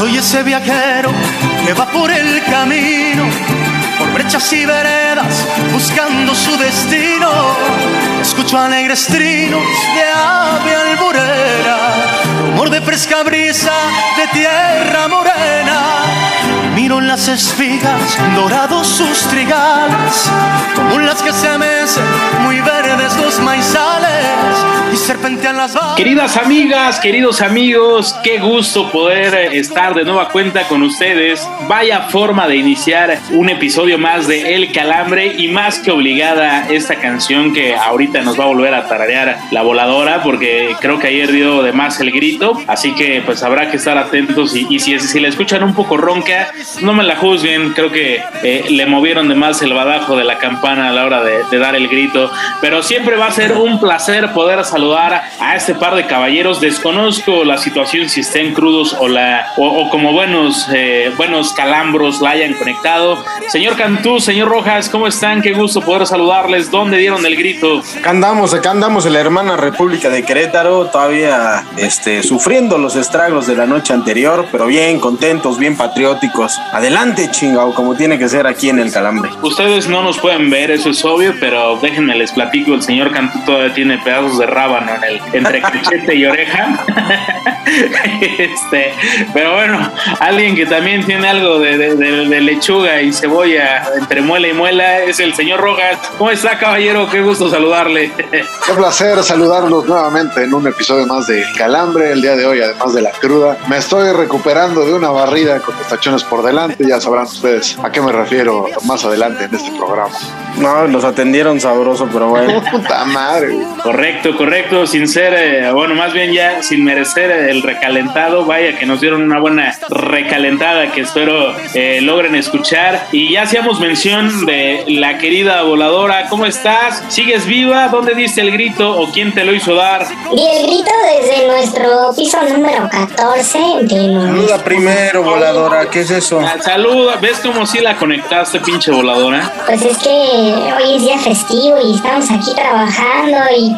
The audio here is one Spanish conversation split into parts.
Soy ese viajero que va por el camino, por brechas y veredas, buscando su destino. Escucho alegres trinos de ave alburera, rumor de fresca brisa de tierra morena. Miro las espigas, dorados sus trigales, como las que se mecen, muy verdes los maizales Queridas amigas, queridos amigos, qué gusto poder estar de nueva cuenta con ustedes. Vaya forma de iniciar un episodio más de El Calambre y más que obligada esta canción que ahorita nos va a volver a tararear la voladora porque creo que ayer dio de más el grito, así que pues habrá que estar atentos y, si, si la escuchan un poco ronca, no me la juzguen, creo que eh, le movieron de más el badajo de la campana a la hora de, dar el grito, pero siempre va a ser un placer poder saludar a este par de caballeros. Desconozco la situación si estén crudos o, la, o, como buenos, eh, buenos calambros la hayan conectado. Señor Cantú, señor Rojas, ¿cómo están? Qué gusto poder saludarles. ¿Dónde dieron el grito? Acá andamos, acá andamos en la hermana República de Querétaro, todavía este, sufriendo los estragos de la noche anterior, pero bien contentos, bien patrióticos. Adelante, chingao, como tiene que ser aquí en el Calambre. Ustedes no nos pueden ver, eso es obvio, pero déjenme les platico, el señor Cantú todavía tiene pedazos de en el, entre cachete y oreja. este, pero bueno, alguien que también tiene algo de, lechuga y cebolla entre muela y muela es el señor Rojas. ¿Cómo está, caballero? Qué gusto saludarle. Qué placer saludarlos nuevamente en un episodio más de Calambre el día de hoy, además de la cruda. Me estoy recuperando de una barrida con los tachones por delante. Ya sabrán ustedes a qué me refiero más adelante en este programa. No, los atendieron sabroso, pero bueno. Puta madre. Correcto, correcto sin ser, eh, bueno, más bien ya sin merecer el recalentado, vaya que nos dieron una buena recalentada que espero eh, logren escuchar. Y ya hacíamos mención de la querida voladora, ¿cómo estás? ¿Sigues viva? ¿Dónde diste el grito o quién te lo hizo dar? Y el grito desde nuestro piso número 14 Saluda primero, voladora, ¿qué es eso? Saluda, ¿ves cómo si la conectaste, pinche voladora? Pues es que hoy es día festivo y estamos aquí trabajando y...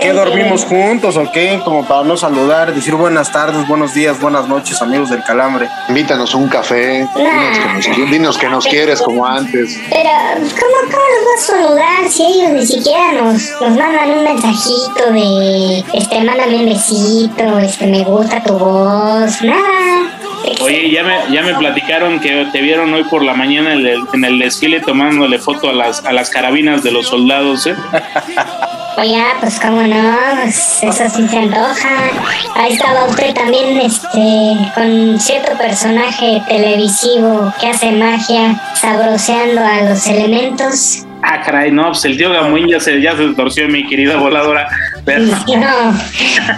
¿Qué, dormimos juntos o qué? Como para no saludar, decir buenas tardes, buenos días, buenas noches, amigos del calambre. Invítanos un café, dinos, que nos, quieres como antes. Pero, ¿cómo, cómo los vas a saludar si ellos ni siquiera nos, nos mandan un mensajito de, este, mándame un besito, este, me gusta tu voz, nada? Oye, ya me, ya me platicaron que te vieron hoy por la mañana en el, en el desfile tomándole foto a las, a las carabinas de los soldados, ¿eh? Oye, pues cómo no, pues eso sí se antoja. Ahí estaba usted también este, con cierto personaje televisivo que hace magia, sabroseando a los elementos. Ah, caray, no, pues el tío Gamuín ya se, ya se torció, mi querida voladora. No,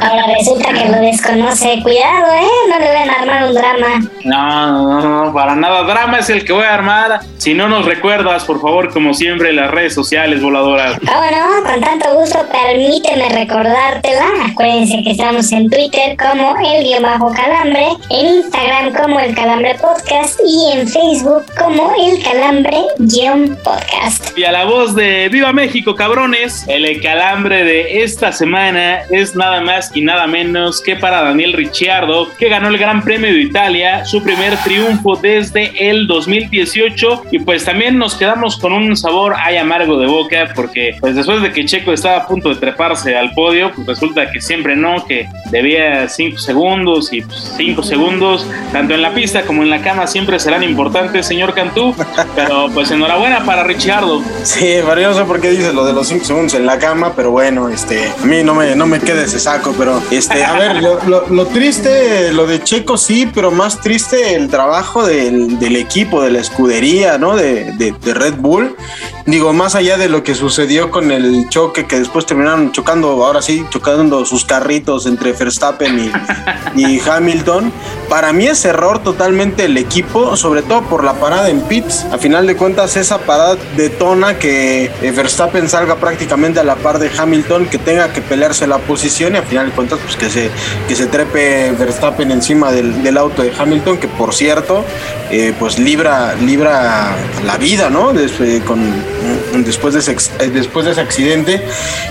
ahora resulta que lo desconoce. Cuidado, ¿eh? No le vayan a armar un drama. No, no, no, para nada. Drama es el que voy a armar. Si no nos recuerdas, por favor, como siempre, las redes sociales, voladoras. Ah, bueno, con tanto gusto, permíteme recordártela. Acuérdense que estamos en Twitter como el guion bajo calambre, en Instagram como el calambre podcast y en Facebook como el calambre guion podcast. Y a la voz de Viva México, cabrones, el calambre de esta semana es nada más y nada menos que para Daniel Ricciardo, que ganó el Gran Premio de Italia, su primer triunfo desde el 2018. Y pues también nos quedamos con un sabor ay amargo de boca, porque pues después de que Checo estaba a punto de treparse al podio, pues resulta que siempre no, que debía 5 segundos y 5 pues, segundos, tanto en la pista como en la cama, siempre serán importantes, señor Cantú. Pero pues enhorabuena para Ricciardo. Sí, Mario, no sé por qué dices lo de los 5 segundos en la cama, pero bueno, este, mí no me, no me queda ese saco, pero este, a ver, lo, triste, lo de Checo sí, pero más triste el trabajo del, equipo, de la escudería, ¿no? De, de, Red Bull. Digo, más allá de lo que sucedió con el choque que después terminaron chocando, ahora sí, chocando sus carritos entre Verstappen y, y Hamilton, para mí es error totalmente el equipo, sobre todo por la parada en pits. A final de cuentas, esa parada detona que eh, Verstappen salga prácticamente a la par de Hamilton, que tenga que pelearse la posición y a final de cuentas, pues que se, que se trepe Verstappen encima del, del auto de Hamilton, que por cierto, eh, pues libra, libra la vida, ¿no? Después, con, después, de ese, eh, después de ese accidente.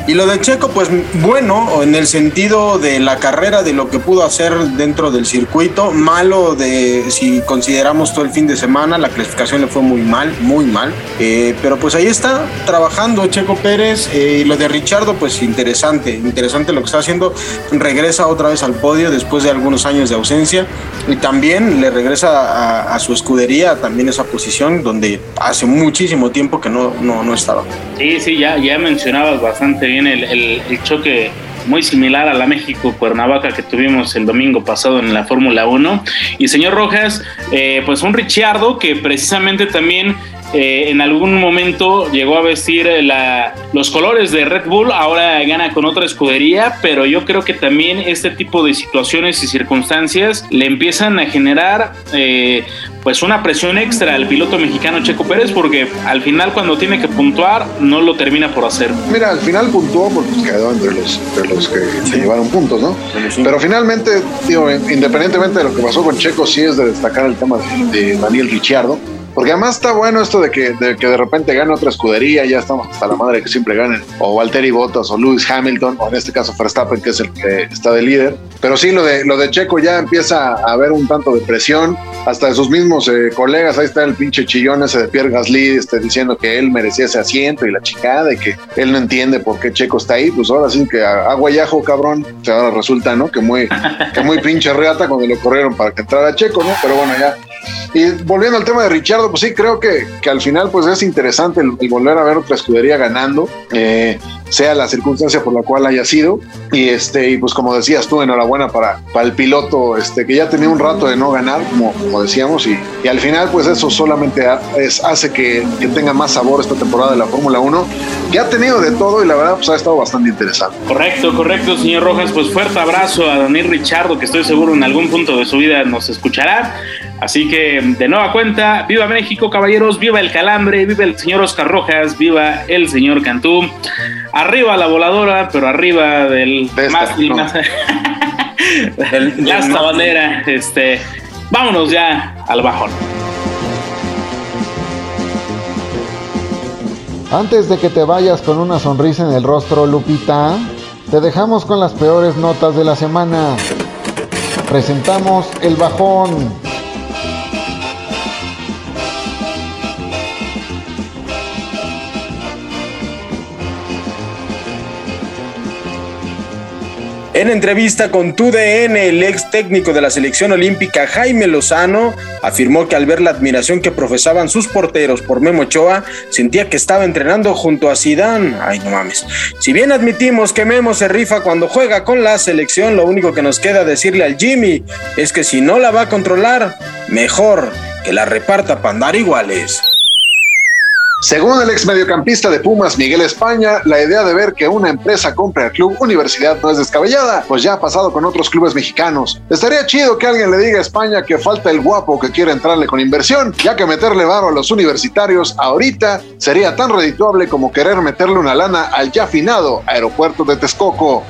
Y lo de Checo, pues bueno, en el sentido de la carrera, de lo que pudo hacer dentro del circuito, malo de si consideramos todo el fin de semana, la clasificación le fue muy mal, muy mal. Eh, pero pues ahí está, trabajando Checo Pérez. y lo de Richardo, pues interesante, interesante lo que está haciendo. Regresa otra vez al podio después de algunos años de ausencia. Y también le regresa a, su escudería también esa posición donde hace muchísimo tiempo que no, no, no estaba. Sí, sí, ya, ya mencionabas bastante bien el, el, choque muy similar a la México-Cuernavaca que tuvimos el domingo pasado en la Fórmula 1. Y señor Rojas, eh, pues un Richardo que precisamente también eh, en algún momento llegó a vestir la, los colores de Red Bull, ahora gana con otra escudería, pero yo creo que también este tipo de situaciones y circunstancias le empiezan a generar eh, pues una presión extra al piloto mexicano Checo Pérez porque al final cuando tiene que puntuar no lo termina por hacer. Mira, al final puntuó porque pues, quedó entre los, los que se llevaron puntos, ¿no? Pero finalmente, digo, independientemente de lo que pasó con Checo, sí es de destacar el tema de, de Daniel Ricciardo porque además está bueno esto de que, de que de repente gane otra escudería, ya estamos hasta la madre que siempre ganen, o Valtteri Bottas, o Lewis Hamilton, o en este caso Verstappen, que es el que está de líder. Pero sí, lo de, lo de Checo ya empieza a haber un tanto de presión, hasta de sus mismos eh, colegas, ahí está el pinche chillón ese de Pierre Gasly, este, diciendo que él merecía ese asiento y la chicada, y que él no entiende por qué Checo está ahí, pues ahora sí que agua y ajo, cabrón, o ahora resulta, ¿no? Que muy, que muy pinche reata cuando lo corrieron para que entrara Checo, ¿no? Pero bueno, ya y volviendo al tema de Richardo, pues sí, creo que, que al final pues es interesante el, volver a ver otra escudería ganando, eh, sea la circunstancia por la cual haya sido. Y este, y pues como decías tú, enhorabuena para, para el piloto, este, que ya tenía un rato de no ganar, como, como decíamos, y, y al final pues eso solamente es, hace que, que, tenga más sabor esta temporada de la Fórmula 1, que ha tenido de todo y la verdad pues ha estado bastante interesante. Correcto, correcto, señor Rojas, pues fuerte abrazo a Daniel Richardo, que estoy seguro en algún punto de su vida nos escuchará. Así que de nueva cuenta, viva México, caballeros, viva el calambre, viva el señor Oscar Rojas, viva el señor Cantú. Arriba la voladora, pero arriba del más, y más esta bandera. Este, vámonos ya al bajón. Antes de que te vayas con una sonrisa en el rostro, Lupita, te dejamos con las peores notas de la semana. Presentamos el bajón. En entrevista con TUDN, el ex técnico de la selección olímpica Jaime Lozano afirmó que al ver la admiración que profesaban sus porteros por Memo Ochoa, sentía que estaba entrenando junto a Sidán. Ay, no mames. Si bien admitimos que Memo se rifa cuando juega con la selección, lo único que nos queda decirle al Jimmy es que si no la va a controlar, mejor que la reparta para andar iguales. Según el ex mediocampista de Pumas, Miguel España, la idea de ver que una empresa compre al club Universidad no es descabellada, pues ya ha pasado con otros clubes mexicanos. Estaría chido que alguien le diga a España que falta el guapo que quiere entrarle con inversión, ya que meterle varo a los universitarios ahorita sería tan redituable como querer meterle una lana al ya finado aeropuerto de Texcoco.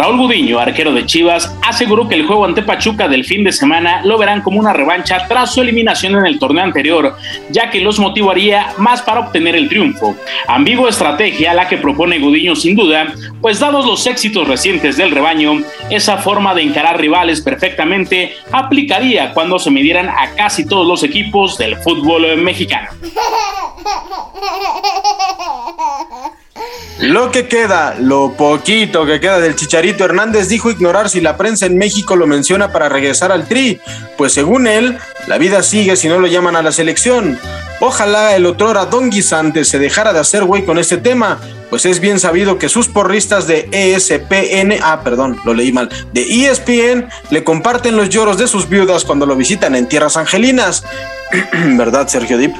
Raúl Gudiño, arquero de Chivas, aseguró que el juego ante Pachuca del fin de semana lo verán como una revancha tras su eliminación en el torneo anterior, ya que los motivaría más para obtener el triunfo. Ambigua estrategia la que propone Gudiño sin duda, pues dados los éxitos recientes del rebaño, esa forma de encarar rivales perfectamente aplicaría cuando se midieran a casi todos los equipos del fútbol mexicano. Lo que queda, lo poquito que queda del Chicharito Hernández dijo ignorar si la prensa en México lo menciona para regresar al Tri, pues según él, la vida sigue si no lo llaman a la selección. Ojalá el otrora Don Guisante se dejara de hacer güey con este tema, pues es bien sabido que sus porristas de ESPN, ah, perdón, lo leí mal, de ESPN le comparten los lloros de sus viudas cuando lo visitan en tierras angelinas. ¿Verdad, Sergio Dip?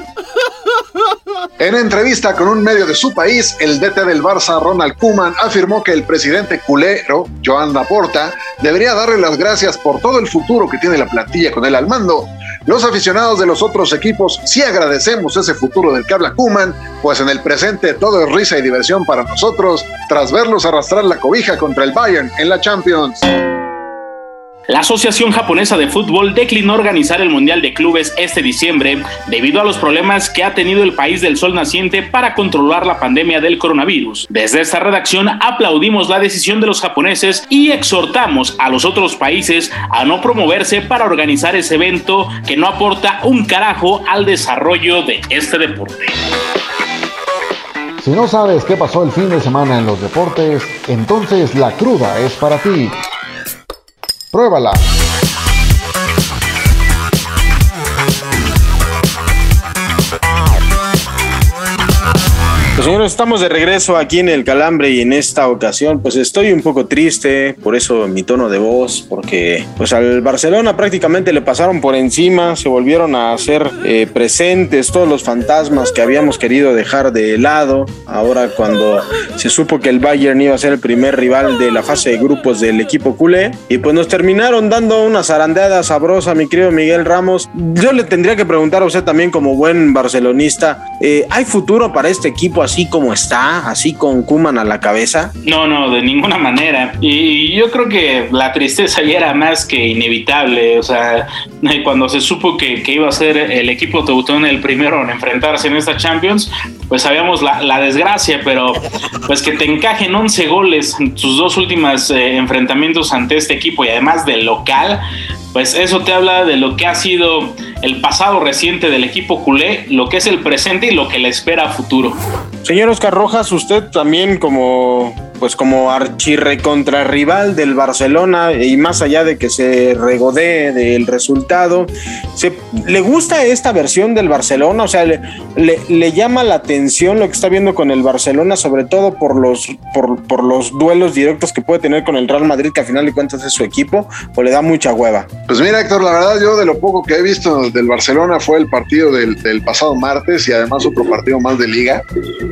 En entrevista con un medio de su país, el DT del Barça, Ronald Koeman, afirmó que el presidente culero, Joan Laporta, debería darle las gracias por todo el futuro que tiene la plantilla con él al mando. Los aficionados de los otros equipos sí agradecemos ese futuro del que habla Koeman, pues en el presente todo es risa y diversión para nosotros, tras verlos arrastrar la cobija contra el Bayern en la Champions. La Asociación Japonesa de Fútbol declinó organizar el Mundial de Clubes este diciembre debido a los problemas que ha tenido el país del sol naciente para controlar la pandemia del coronavirus. Desde esta redacción aplaudimos la decisión de los japoneses y exhortamos a los otros países a no promoverse para organizar ese evento que no aporta un carajo al desarrollo de este deporte. Si no sabes qué pasó el fin de semana en los deportes, entonces la cruda es para ti. Pruébala. Pues señores, estamos de regreso aquí en el Calambre y en esta ocasión pues estoy un poco triste, por eso mi tono de voz, porque pues al Barcelona prácticamente le pasaron por encima, se volvieron a hacer eh, presentes todos los fantasmas que habíamos querido dejar de lado, ahora cuando se supo que el Bayern iba a ser el primer rival de la fase de grupos del equipo culé, y pues nos terminaron dando una zarandeada sabrosa, mi querido Miguel Ramos. Yo le tendría que preguntar a usted también como buen barcelonista, eh, ¿hay futuro para este equipo así como está, así con Kuman a la cabeza? No, no, de ninguna manera. Y yo creo que la tristeza ya era más que inevitable. O sea, cuando se supo que, iba a ser el equipo teutón el primero en enfrentarse en esta Champions, pues sabíamos la, desgracia, pero pues que te encajen 11 goles en tus dos últimos eh, enfrentamientos ante este equipo y además del local, pues eso te habla de lo que ha sido el pasado reciente del equipo culé, lo que es el presente y lo que le espera a futuro. Señor Oscar Rojas, usted también como pues como archirrecontra rival del Barcelona y más allá de que se regodee del resultado, se, ¿le gusta esta versión del Barcelona? O sea, le, le, llama la atención lo que está viendo con el Barcelona, sobre todo por los, por, por, los duelos directos que puede tener con el Real Madrid, que al final de cuentas es su equipo, o le da mucha hueva? Pues mira, Héctor, la verdad yo de lo poco que he visto del Barcelona fue el partido del, del pasado martes y además otro partido más de liga.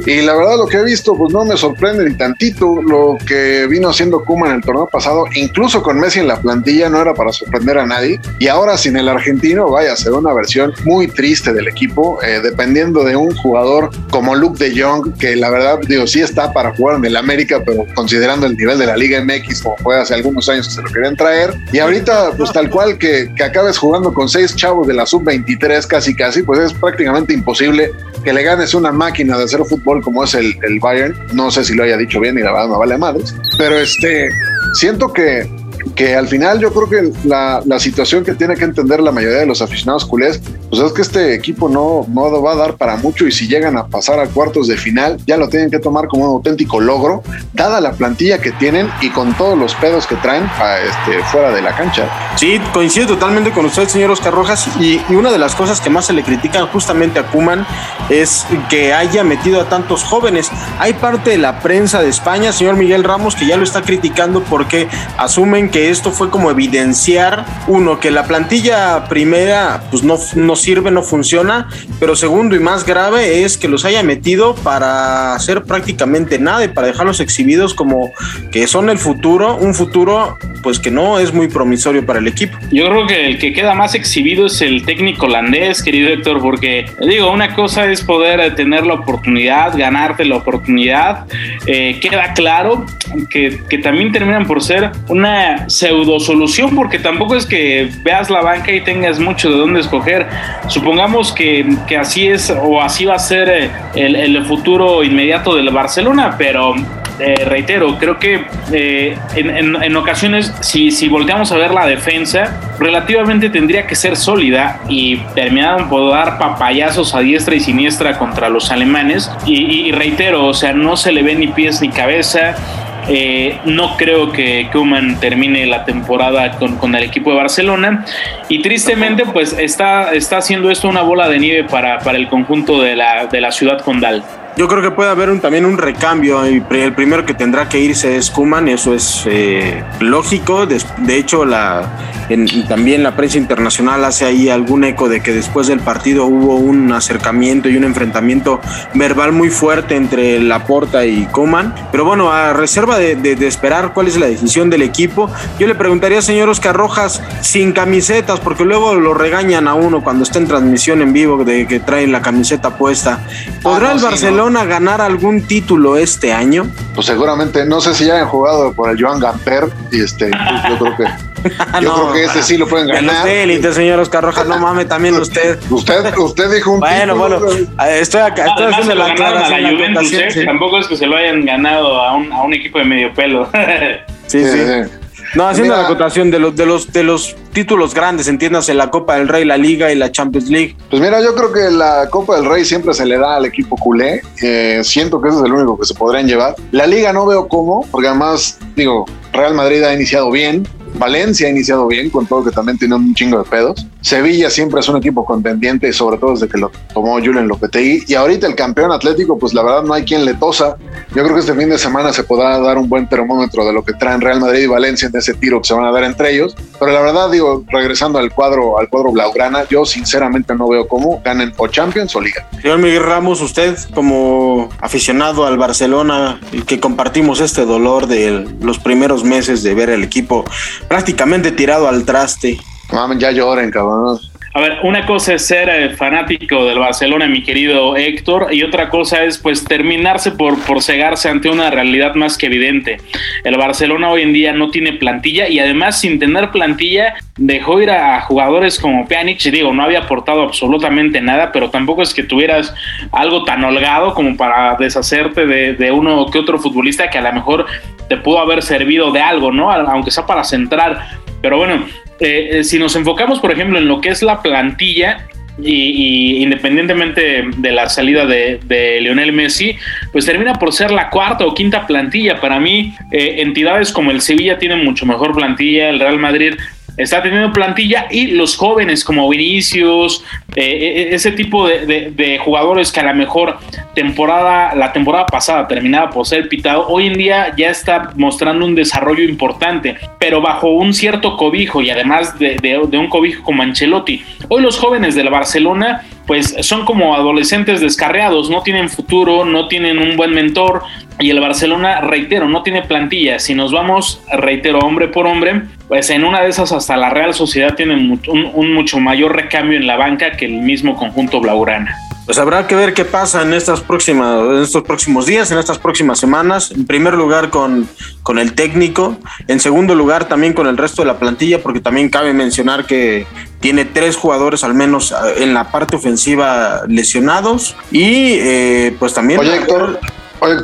Y la verdad lo que he visto pues no me sorprende ni tantito lo que vino haciendo Kuma en el torneo pasado, incluso con Messi en la plantilla, no era para sorprender a nadie. Y ahora sin el argentino, vaya a ser una versión muy triste del equipo, eh, dependiendo de un jugador como Luke de Jong, que la verdad, digo, sí está para jugar en el América, pero considerando el nivel de la Liga MX, como fue hace algunos años que se lo querían traer. Y ahorita, pues tal cual que, que acabes jugando con seis chavos de la sub-23 casi casi, pues es prácticamente imposible que le ganes una máquina de hacer fútbol como es el, Bayern. No sé si lo haya dicho bien y la verdad no vale madres. Pero este, siento que que al final yo creo que la, la, situación que tiene que entender la mayoría de los aficionados culés, pues es que este equipo no, no va a dar para mucho y si llegan a pasar a cuartos de final, ya lo tienen que tomar como un auténtico logro, dada la plantilla que tienen y con todos los pedos que traen a este, fuera de la cancha. Sí, coincido totalmente con usted, señor Oscar Rojas, y, y una de las cosas que más se le critican justamente a Kuman es que haya metido a tantos jóvenes. Hay parte de la prensa de España, señor Miguel Ramos, que ya lo está criticando porque asumen que esto fue como evidenciar, uno, que la plantilla primera pues no, no sirve, no funciona, pero segundo y más grave es que los haya metido para hacer prácticamente nada y para dejarlos exhibidos como que son el futuro, un futuro pues que no es muy promisorio para el equipo. Yo creo que el que queda más exhibido es el técnico holandés, querido Héctor, porque digo, una cosa es poder tener la oportunidad, ganarte la oportunidad, eh, queda claro que, que también terminan por ser una pseudo solución, porque tampoco es que veas la banca y tengas mucho de dónde escoger. Supongamos que, que así es o así va a ser eh, el, el futuro inmediato del Barcelona, pero eh, reitero, creo que eh, en, en, ocasiones, si, si volteamos a ver la defensa, relativamente tendría que ser sólida y terminaron por dar papayazos a diestra y siniestra contra los alemanes. Y, y reitero, o sea, no se le ve ni pies ni cabeza. Eh, no creo que Kuman termine la temporada con, con, el equipo de Barcelona y tristemente pues está, está haciendo esto una bola de nieve para, para el conjunto de la, de la ciudad condal. Yo creo que puede haber un, también un recambio. El primero que tendrá que irse es Kuman, eso es eh, lógico. De, hecho, la, también la prensa internacional hace ahí algún eco de que después del partido hubo un acercamiento y un enfrentamiento verbal muy fuerte entre Laporta y Kuman. Pero bueno, a reserva de, esperar cuál es la decisión del equipo, yo le preguntaría, señor Oscar Rojas, sin camisetas, porque luego lo regañan a uno cuando está en transmisión en vivo de que trae la camiseta puesta. ¿Podrá ah, el Barcelona? A ganar algún título este año? Pues seguramente, no sé si ya han jugado por el Joan Gamper, y este, yo creo que yo creo que este sí lo pueden ganar. De élite, señor Oscar Rojas, no mames, también usted. Usted, usted dijo un Bueno, bueno, estoy acá, estoy haciendo la a la Juventus, ¿eh? Tampoco es que se lo hayan ganado a un, a un equipo de medio pelo. sí. sí. sí. No, haciendo la acotación de los, de los, de los títulos grandes, entiéndase, la Copa del Rey, la Liga y la Champions League. Pues mira, yo creo que la Copa del Rey siempre se le da al equipo culé. Eh, siento que ese es el único que se podrían llevar. La Liga no veo cómo, porque además, digo, Real Madrid ha iniciado bien, Valencia ha iniciado bien, con todo que también tiene un chingo de pedos. Sevilla siempre es un equipo contendiente, sobre todo desde que lo tomó Julen Lopetegui. Y ahorita el campeón atlético, pues la verdad no hay quien le tosa. Yo creo que este fin de semana se podrá dar un buen termómetro de lo que traen Real Madrid y Valencia en ese tiro que se van a dar entre ellos. Pero la verdad, digo, regresando al cuadro, al cuadro Blaugrana, yo sinceramente no veo cómo ganen o Champions o Liga. Señor Miguel Ramos, usted como aficionado al Barcelona que compartimos este dolor de los primeros meses de ver el equipo prácticamente tirado al traste. Mamen, ya lloren, cabrón. A ver, una cosa es ser eh, fanático del Barcelona, mi querido Héctor, y otra cosa es pues terminarse por, por cegarse ante una realidad más que evidente. El Barcelona hoy en día no tiene plantilla y además sin tener plantilla dejó ir a, jugadores como Pjanic, digo, no había aportado absolutamente nada, pero tampoco es que tuvieras algo tan holgado como para deshacerte de, de uno que otro futbolista que a lo mejor te pudo haber servido de algo, ¿no? Aunque sea para centrar. Pero bueno, eh, eh, si nos enfocamos, por ejemplo, en lo que es la plantilla, y, independientemente de la salida de, Lionel Messi, pues termina por ser la cuarta o quinta plantilla. Para mí, eh, entidades como el Sevilla tienen mucho mejor plantilla, el Real Madrid está teniendo plantilla y los jóvenes como Vinicius, eh, eh, ese tipo de, jugadores que a la mejor temporada, la temporada pasada terminaba por ser pitado, hoy en día ya está mostrando un desarrollo importante, pero bajo un cierto cobijo y además de, de un cobijo como Ancelotti. Hoy los jóvenes del Barcelona pues son como adolescentes descarriados, no tienen futuro, no tienen un buen mentor y el Barcelona, reitero, no tiene plantilla. Si nos vamos, reitero, hombre por hombre, pues en una de esas hasta la Real Sociedad tiene un, mucho mayor recambio en la banca que el mismo conjunto Blaurana. Pues habrá que ver qué pasa en estas próximas, en estos próximos días, en estas próximas semanas. En primer lugar con, con el técnico, en segundo lugar también con el resto de la plantilla, porque también cabe mencionar que tiene tres jugadores al menos eh, en la parte ofensiva lesionados y eh, pues también... Oye, Héctor, Oye,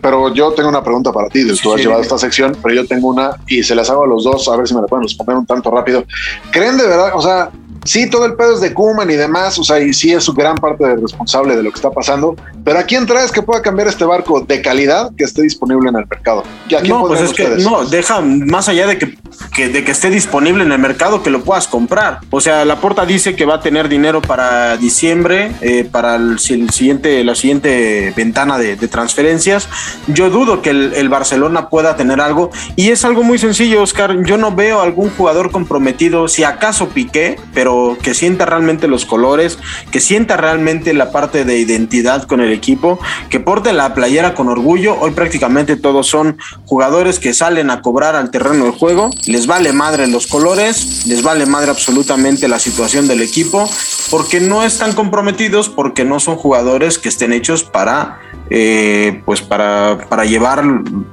pero yo tengo una pregunta para ti. Tú has llevado esta sección, pero yo tengo una y se las hago a los dos a ver si me la pueden responder un tanto rápido. ¿Creen de verdad? O sea, sí, todo el pedo es de Kuman y demás, o sea, y sí es su gran parte de responsable de lo que está pasando, pero ¿a quién traes que pueda cambiar este barco de calidad que esté disponible en el mercado? no, pues es que no, deja más allá de que, de que esté disponible en el mercado que lo puedas comprar. O sea, la porta dice que va a tener dinero para diciembre, eh, para el, siguiente, la siguiente ventana de, transferencias. Yo dudo que el, el Barcelona pueda tener algo y es algo muy sencillo, Oscar. Yo no veo algún jugador comprometido, si acaso Piqué, pero que sienta realmente los colores, que sienta realmente la parte de identidad con el equipo, que porte la playera con orgullo. Hoy prácticamente todos son jugadores que salen a cobrar al terreno del juego, les vale madre los colores, les vale madre absolutamente la situación del equipo, porque no están comprometidos, porque no son jugadores que estén hechos para eh, pues para, para llevar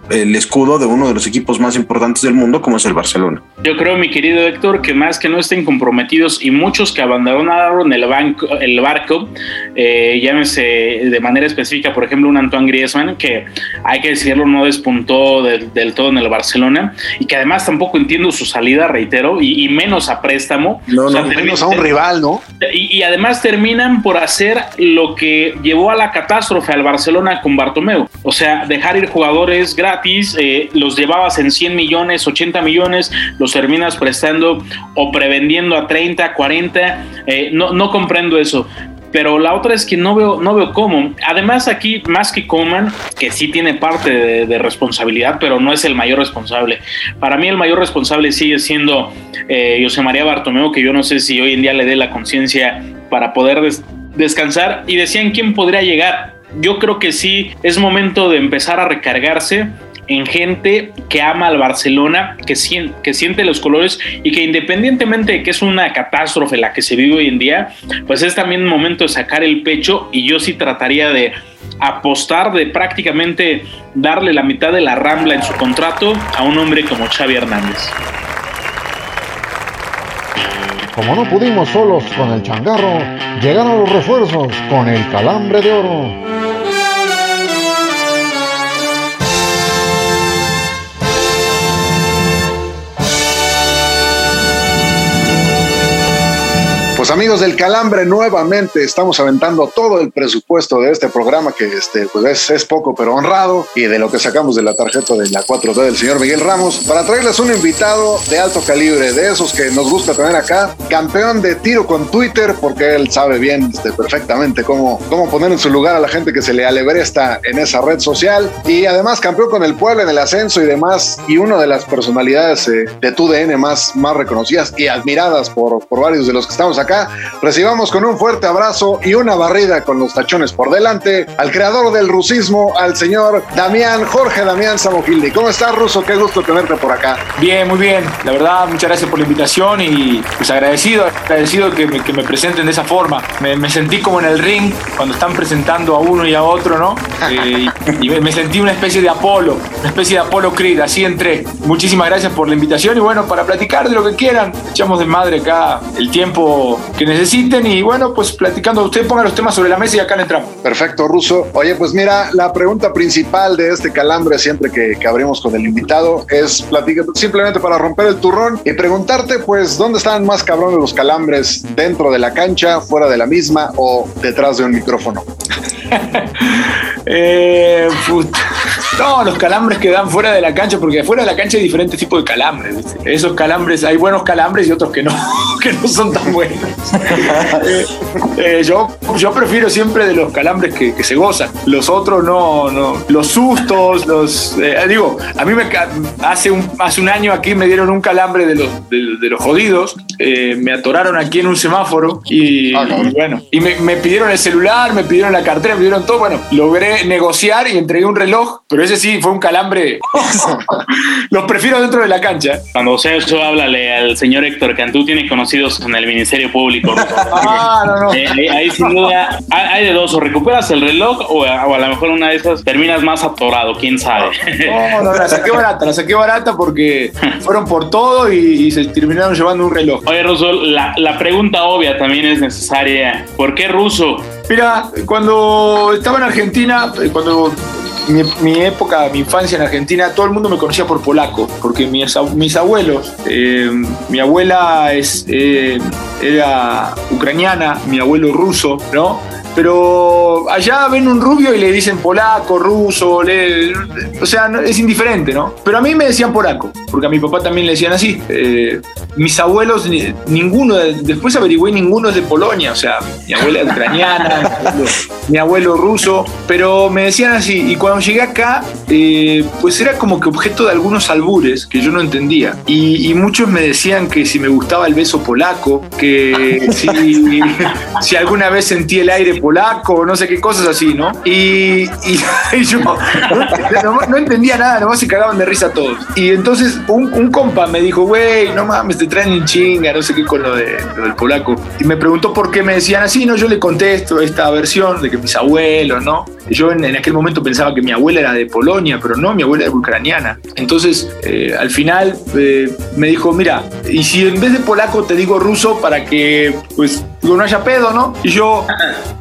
el escudo de uno de los equipos más importantes del mundo como es el Barcelona. Yo creo, mi querido Héctor, que más que no estén comprometidos y muchos que abandonaron el, banco, el barco, eh, llámese de manera específica, por ejemplo, un Antoine Griezmann, que hay que decirlo, no despuntó del, todo en el Barcelona y que además tampoco entiendo su salida, reitero, y, menos a préstamo. No, no, menos a un rival, ¿no? Y, y además terminan por hacer lo que llevó a la catástrofe al Barcelona con Bartomeu. O sea, dejar ir jugadores gratis, eh, los llevabas en 100 millones, 80 millones, los terminas prestando o prevendiendo a 30, 40. Eh, no, no comprendo eso. pero la otra es que no veo, no veo cómo. Además, aquí, más que Coman, que sí tiene parte de, responsabilidad, pero no es el mayor responsable. Para mí, el mayor responsable sigue siendo eh, José María Bartomeu, que yo no sé si hoy en día le dé la conciencia para poder descansar. Y decían quién podría llegar. Yo creo que sí es momento de empezar a recargarse en gente que ama al Barcelona, que siente, los colores y que independientemente de que es una catástrofe la que se vive hoy en día, pues es también momento de sacar el pecho y yo sí trataría de apostar, de prácticamente darle la mitad de la rambla en su contrato a un hombre como Xavi Hernández. Como no pudimos solos con el changarro, llegaron los refuerzos con el calambre de oro. Pues amigos del Calambre, nuevamente estamos aventando todo el presupuesto de este programa que este, pues es, poco pero honrado y de lo que sacamos de la tarjeta de la 4D del señor Miguel Ramos para traerles un invitado de alto calibre, de esos que nos gusta tener acá, campeón de tiro con Twitter porque él sabe bien este, perfectamente cómo, cómo poner en su lugar a la gente que se le alebresta en esa red social y además campeón con el pueblo en el ascenso y demás y una de las personalidades eh, de TUDN más, más reconocidas y admiradas por, por varios de los que estamos acá Recibamos con un fuerte abrazo y una barrida con los tachones por delante al creador del rusismo, al señor Damián, Jorge Damián Samogildi. ¿Cómo estás, Ruso? Qué gusto tenerte por acá. Bien, muy bien. La verdad, muchas gracias por la invitación y pues agradecido, agradecido que me, que me presenten de esa forma. Me, sentí como en el ring cuando están presentando a uno y a otro, ¿no? Eh, y, me, sentí una especie de Apolo, una especie de Apolo Creed, así entré. Muchísimas gracias por la invitación y bueno, para platicar de lo que quieran, echamos de madre acá el tiempo que necesiten y bueno, pues platicando, usted ponga los temas sobre la mesa y acá le entramos. Perfecto, Ruso. Oye, pues mira, la pregunta principal de este calambre siempre que, que abrimos con el invitado es platicar simplemente para romper el turrón y preguntarte pues dónde están más cabrones los calambres, dentro de la cancha, fuera de la misma o detrás de un micrófono. eh, no, los calambres que dan fuera de la cancha, porque fuera de la cancha hay diferentes tipos de calambres. Esos calambres, hay buenos calambres y otros que no, que no son tan buenos. Eh, eh, yo, yo prefiero siempre de los calambres que, se gozan. Los otros no, no. Los sustos, los. Eh, digo, a mí me hace un, hace un año aquí me dieron un calambre de los, de, los jodidos. me atoraron aquí en un semáforo y, ah, bueno, y me, me, pidieron el celular, me pidieron la cartera, me pidieron todo. Bueno, logré negociar y entregué un reloj, pero ese sí fue un calambre. los prefiero dentro de la cancha. Cuando sea eso, háblale al señor Héctor Cantú, tiene conocidos en el Ministerio Público Ah, no, no. Eh, ahí, sin duda hay, de dos, o recuperas el reloj o a, lo mejor una de esas terminas más atorado, quién sabe. No, no, la saqué barata, la saqué barata porque fueron por todo y, se terminaron llevando un reloj. Oye, Ruso, la, la pregunta obvia también es necesaria. ¿Por qué ruso? Mira, cuando estaba en Argentina, cuando mi, época, mi infancia en Argentina, todo el mundo me conocía por polaco, porque mis, mis abuelos, eh, mi abuela es, eh, era ucraniana, mi abuelo ruso, ¿no? Pero allá ven un rubio y le dicen polaco, ruso, o sea, es indiferente, ¿no? Pero a mí me decían polaco, porque a mi papá también le decían así. Eh, mis abuelos, ninguno, después averigüé, ninguno es de Polonia, o sea, mi abuela es ucraniana, mi, abuelo, ruso, pero me decían así. Y cuando llegué acá, eh, pues era como que objeto de algunos albures que yo no entendía. Y, muchos me decían que si me gustaba el beso polaco, que si, si alguna vez sentí el aire polaco, no sé qué cosas así, ¿no? Y, yo no, entendía nada, nomás se cagaban de risa todos. Y entonces un, compa me dijo, güey, no mames, te traen en chinga, no sé qué con lo, de, del polaco. Y me preguntó por qué me decían así, ¿no? Yo le contesto esta versión de que mis abuelos, ¿no? Yo en, aquel momento pensaba que mi abuela era de Polonia, pero no, mi abuela era ucraniana. Entonces, eh, al final eh, me dijo, mira, y si en vez de polaco te digo ruso para que, pues, no haya pedo, ¿no? Y yo,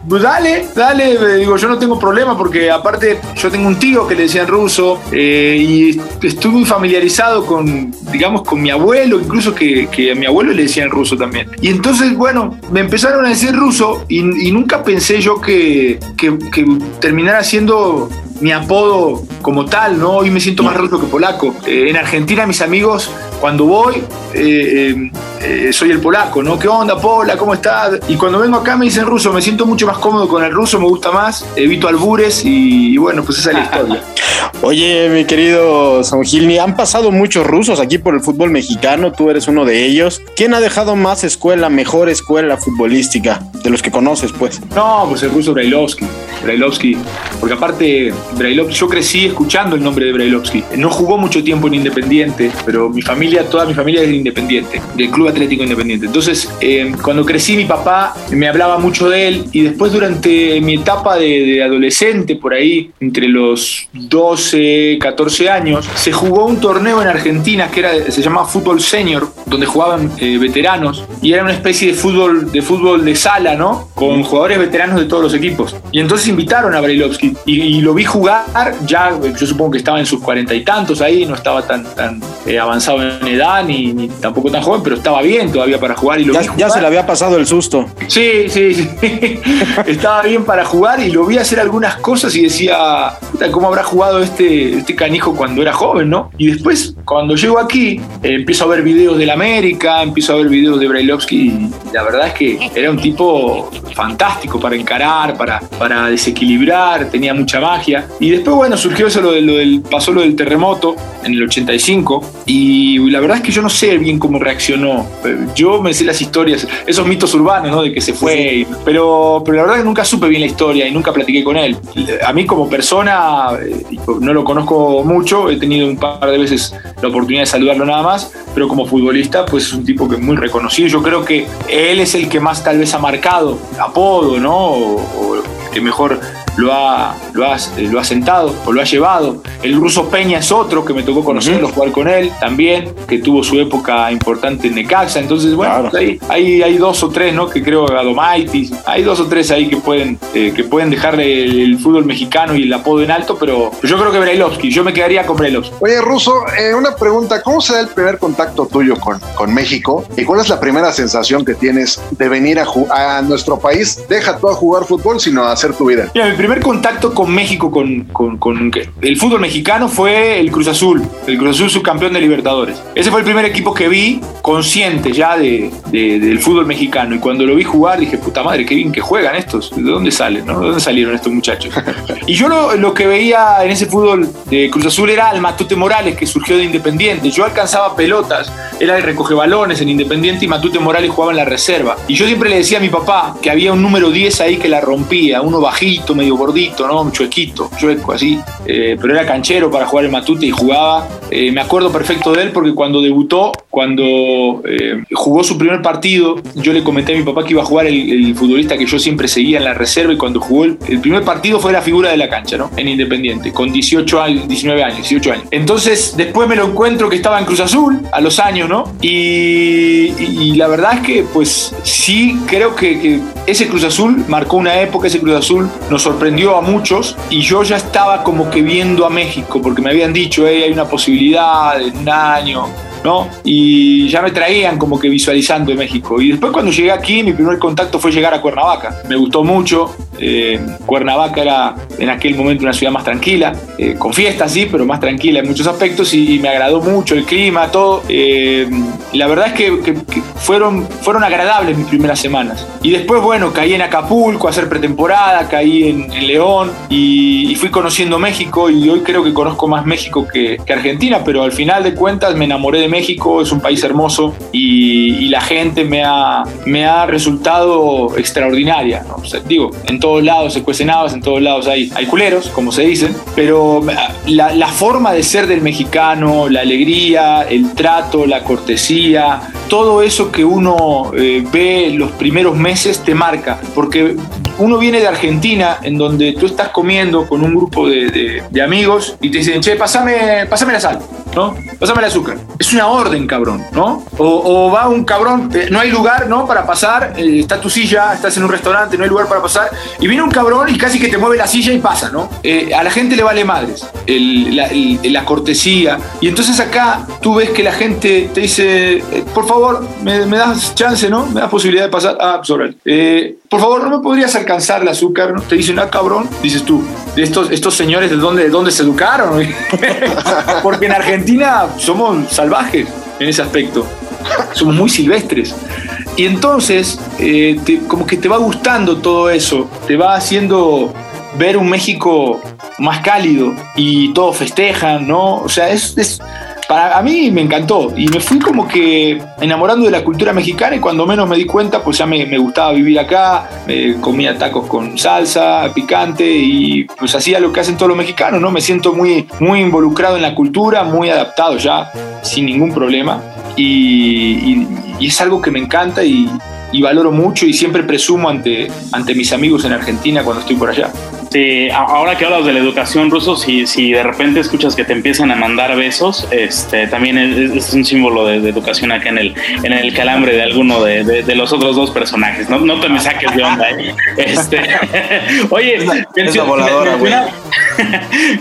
pues dale, dale, digo, yo no tengo problema porque aparte yo tengo un tío que le decían ruso eh, y estuve muy familiarizado con, digamos, con mi abuelo, incluso que, a mi abuelo le decían ruso también. Y entonces, bueno, me empezaron a decir ruso y, nunca pensé yo que, que, que terminara siendo mi apodo como tal, ¿no? Hoy me siento más ruso que polaco. Eh, en Argentina mis amigos cuando voy, eh, eh, eh, soy el polaco, ¿no? ¿Qué onda, Pola? ¿Cómo estás? Y cuando vengo acá me dicen ruso, me siento mucho más cómodo con el ruso, me gusta más, evito albures y, bueno, pues esa es la historia. Oye, mi querido Gilni, han pasado muchos rusos aquí por el fútbol mexicano, tú eres uno de ellos. ¿Quién ha dejado más escuela, mejor escuela futbolística de los que conoces, pues? No, pues el ruso Brailovsky. Brailovsky, porque aparte, Brailovsky, yo crecí escuchando el nombre de Brailovsky. No jugó mucho tiempo en Independiente, pero mi familia, toda mi familia es de Independiente, del Club Atlético Independiente. Entonces, eh, cuando crecí, mi papá me hablaba mucho de él y después durante mi etapa de, adolescente, por ahí, entre los 12, 14 años, se jugó un torneo en Argentina que era, se llamaba Fútbol Senior, donde jugaban eh, veteranos y era una especie de fútbol, de fútbol de sala, ¿no? Con jugadores veteranos de todos los equipos. Y entonces invitaron a Brailovsky y, lo vi jugar, ya yo supongo que estaba en sus cuarenta y tantos ahí, no estaba tan, tan eh, avanzado en edad ni, ni, tampoco tan joven, pero estaba bien todavía para jugar y lo ya, vi ya se le había pasado el susto. Sí, sí, sí. estaba bien para jugar y lo vi hacer algunas cosas y decía, ¿cómo habrá jugado este, este canijo cuando era joven, no? Y después, cuando llego aquí, eh, empiezo a ver videos del América, empiezo a ver videos de Brailovsky y la verdad es que era un tipo fantástico para encarar, para, para desequilibrar, tenía mucha magia. Y después, bueno, surgió eso, lo, del, pasó lo del terremoto en el 85 y la verdad es que yo no sé bien cómo reaccionó. Yo me sé las historias, esos mitos urbanos, ¿no? De que se fue, pero, pero la verdad es que nunca supe bien la historia y nunca platiqué con él. A mí como persona, eh, no lo conozco mucho, he tenido un par de veces la oportunidad de saludarlo nada más, pero como futbolista, pues es un tipo que es muy reconocido. Yo creo que él es el que más tal vez ha marcado apodo, ¿no? O, que mejor lo ha, lo, ha, lo ha sentado o lo ha llevado. El ruso Peña es otro que me tocó conocerlo, jugar con él también, que tuvo su época importante en Necaxa. Entonces, bueno, pues hay, hay, dos o tres, ¿no? Que creo Adomaitis, hay dos o tres ahí que pueden, eh, que pueden dejarle el, fútbol mexicano y el apodo en alto, pero yo creo que Brailovsky, yo me quedaría con Brailovsky. Oye, Ruso, eh, una pregunta, ¿cómo se da el primer contacto tuyo con, con México? ¿Y cuál es la primera sensación que tienes de venir a, a nuestro país? Deja tú a jugar fútbol, sino a hacer tu vida. Mira, mi primer contacto con México, con, con, con, el fútbol mexicano, fue el Cruz Azul. El Cruz Azul subcampeón de Libertadores. Ese fue el primer equipo que vi consciente ya de, del fútbol mexicano. Y cuando lo vi jugar dije, puta madre, qué bien que juegan estos. ¿De dónde salen? No? ¿De dónde salieron estos muchachos? y yo lo, lo, que veía en ese fútbol de Cruz Azul era al Matute Morales, que surgió de Independiente. Yo alcanzaba pelotas, era el recoge balones en Independiente y Matute Morales jugaba en la reserva. Y yo siempre le decía a mi papá que había un número 10 ahí que la rompía, uno bajito, medio gordito, ¿no? Chuequito, chueco así. Eh, pero era canchero para jugar el Matute y jugaba. Eh, me acuerdo perfecto de él porque cuando debutó, cuando eh, jugó su primer partido, yo le comenté a mi papá que iba a jugar el, futbolista que yo siempre seguía en la reserva y cuando jugó el, primer partido fue la figura de la cancha, ¿no? En Independiente, con 18 años, 19 años, 18 años. Entonces, después me lo encuentro que estaba en Cruz Azul a los años, ¿no? Y, la verdad es que, pues, sí, creo que ese Cruz Azul marcó una época, ese Cruz Azul nos sorprendió a muchos y yo ya estaba como que viendo a México porque me habían dicho, hey, hay una posibilidad en un año, ¿no? Y ya me traían como que visualizando de México. Y después cuando llegué aquí, mi primer contacto fue llegar a Cuernavaca. Me gustó mucho. Eh, Cuernavaca era en aquel momento una ciudad más tranquila, eh, con fiestas, sí, pero más tranquila en muchos aspectos y, me agradó mucho el clima, todo. Eh, la verdad es que, fueron, fueron agradables mis primeras semanas. Y después, bueno, caí en Acapulco a hacer pretemporada, caí en, León y, fui conociendo México y hoy creo que conozco más México que, que Argentina, pero al final de cuentas me enamoré de México México, es un país hermoso y, la gente me ha, me ha resultado extraordinaria. digo, en todos lados se cuecen en todos lados hay, hay culeros, como se dicen, pero la, la forma de ser del mexicano, la alegría, el trato, la cortesía, todo eso que uno eh, ve los primeros meses te marca, porque uno viene de Argentina, en donde tú estás comiendo con un grupo de, amigos y te dicen, che, pásame la sal, ¿no? Pásame el azúcar. Es una orden, cabrón, ¿no? O, va un cabrón, eh, no hay lugar, ¿no? Para pasar, eh, está tu silla, estás en un restaurante, no hay lugar para pasar, y viene un cabrón y casi que te mueve la silla y pasa, ¿no? a la gente le vale madres la, cortesía. Y entonces acá tú ves que la gente te dice, por favor, me, das chance, ¿no? Me das posibilidad de pasar. Ah, sobre pues, por favor, ¿no me podrías alcanzar el azúcar? ¿no? Te dicen, ah, cabrón. Dices tú, estos, estos señores de dónde, de dónde se educaron? Porque en Argentina somos salvajes. en ese aspecto. Somos muy silvestres. Y entonces, eh, como que te va gustando todo eso, te va haciendo ver un México más cálido y todos festejan, ¿no? O sea, es para a mí me encantó y me fui como que enamorando de la cultura mexicana y cuando menos me di cuenta pues ya me, gustaba vivir acá, comía tacos con salsa, picante y pues hacía lo que hacen todos los mexicanos, ¿no? Me siento muy, muy involucrado en la cultura, muy adaptado ya, sin ningún problema y, es algo que me encanta y, y valoro mucho y siempre presumo ante, ante mis amigos en Argentina cuando estoy por allá. Sí, ahora que hablas de la educación ruso, si, si de repente escuchas que te empiezan a mandar besos, este, también es, un símbolo de, educación acá en el, en el calambre de alguno de, de, los otros dos personajes. No, no te me saques de onda. ¿eh? Este, oye,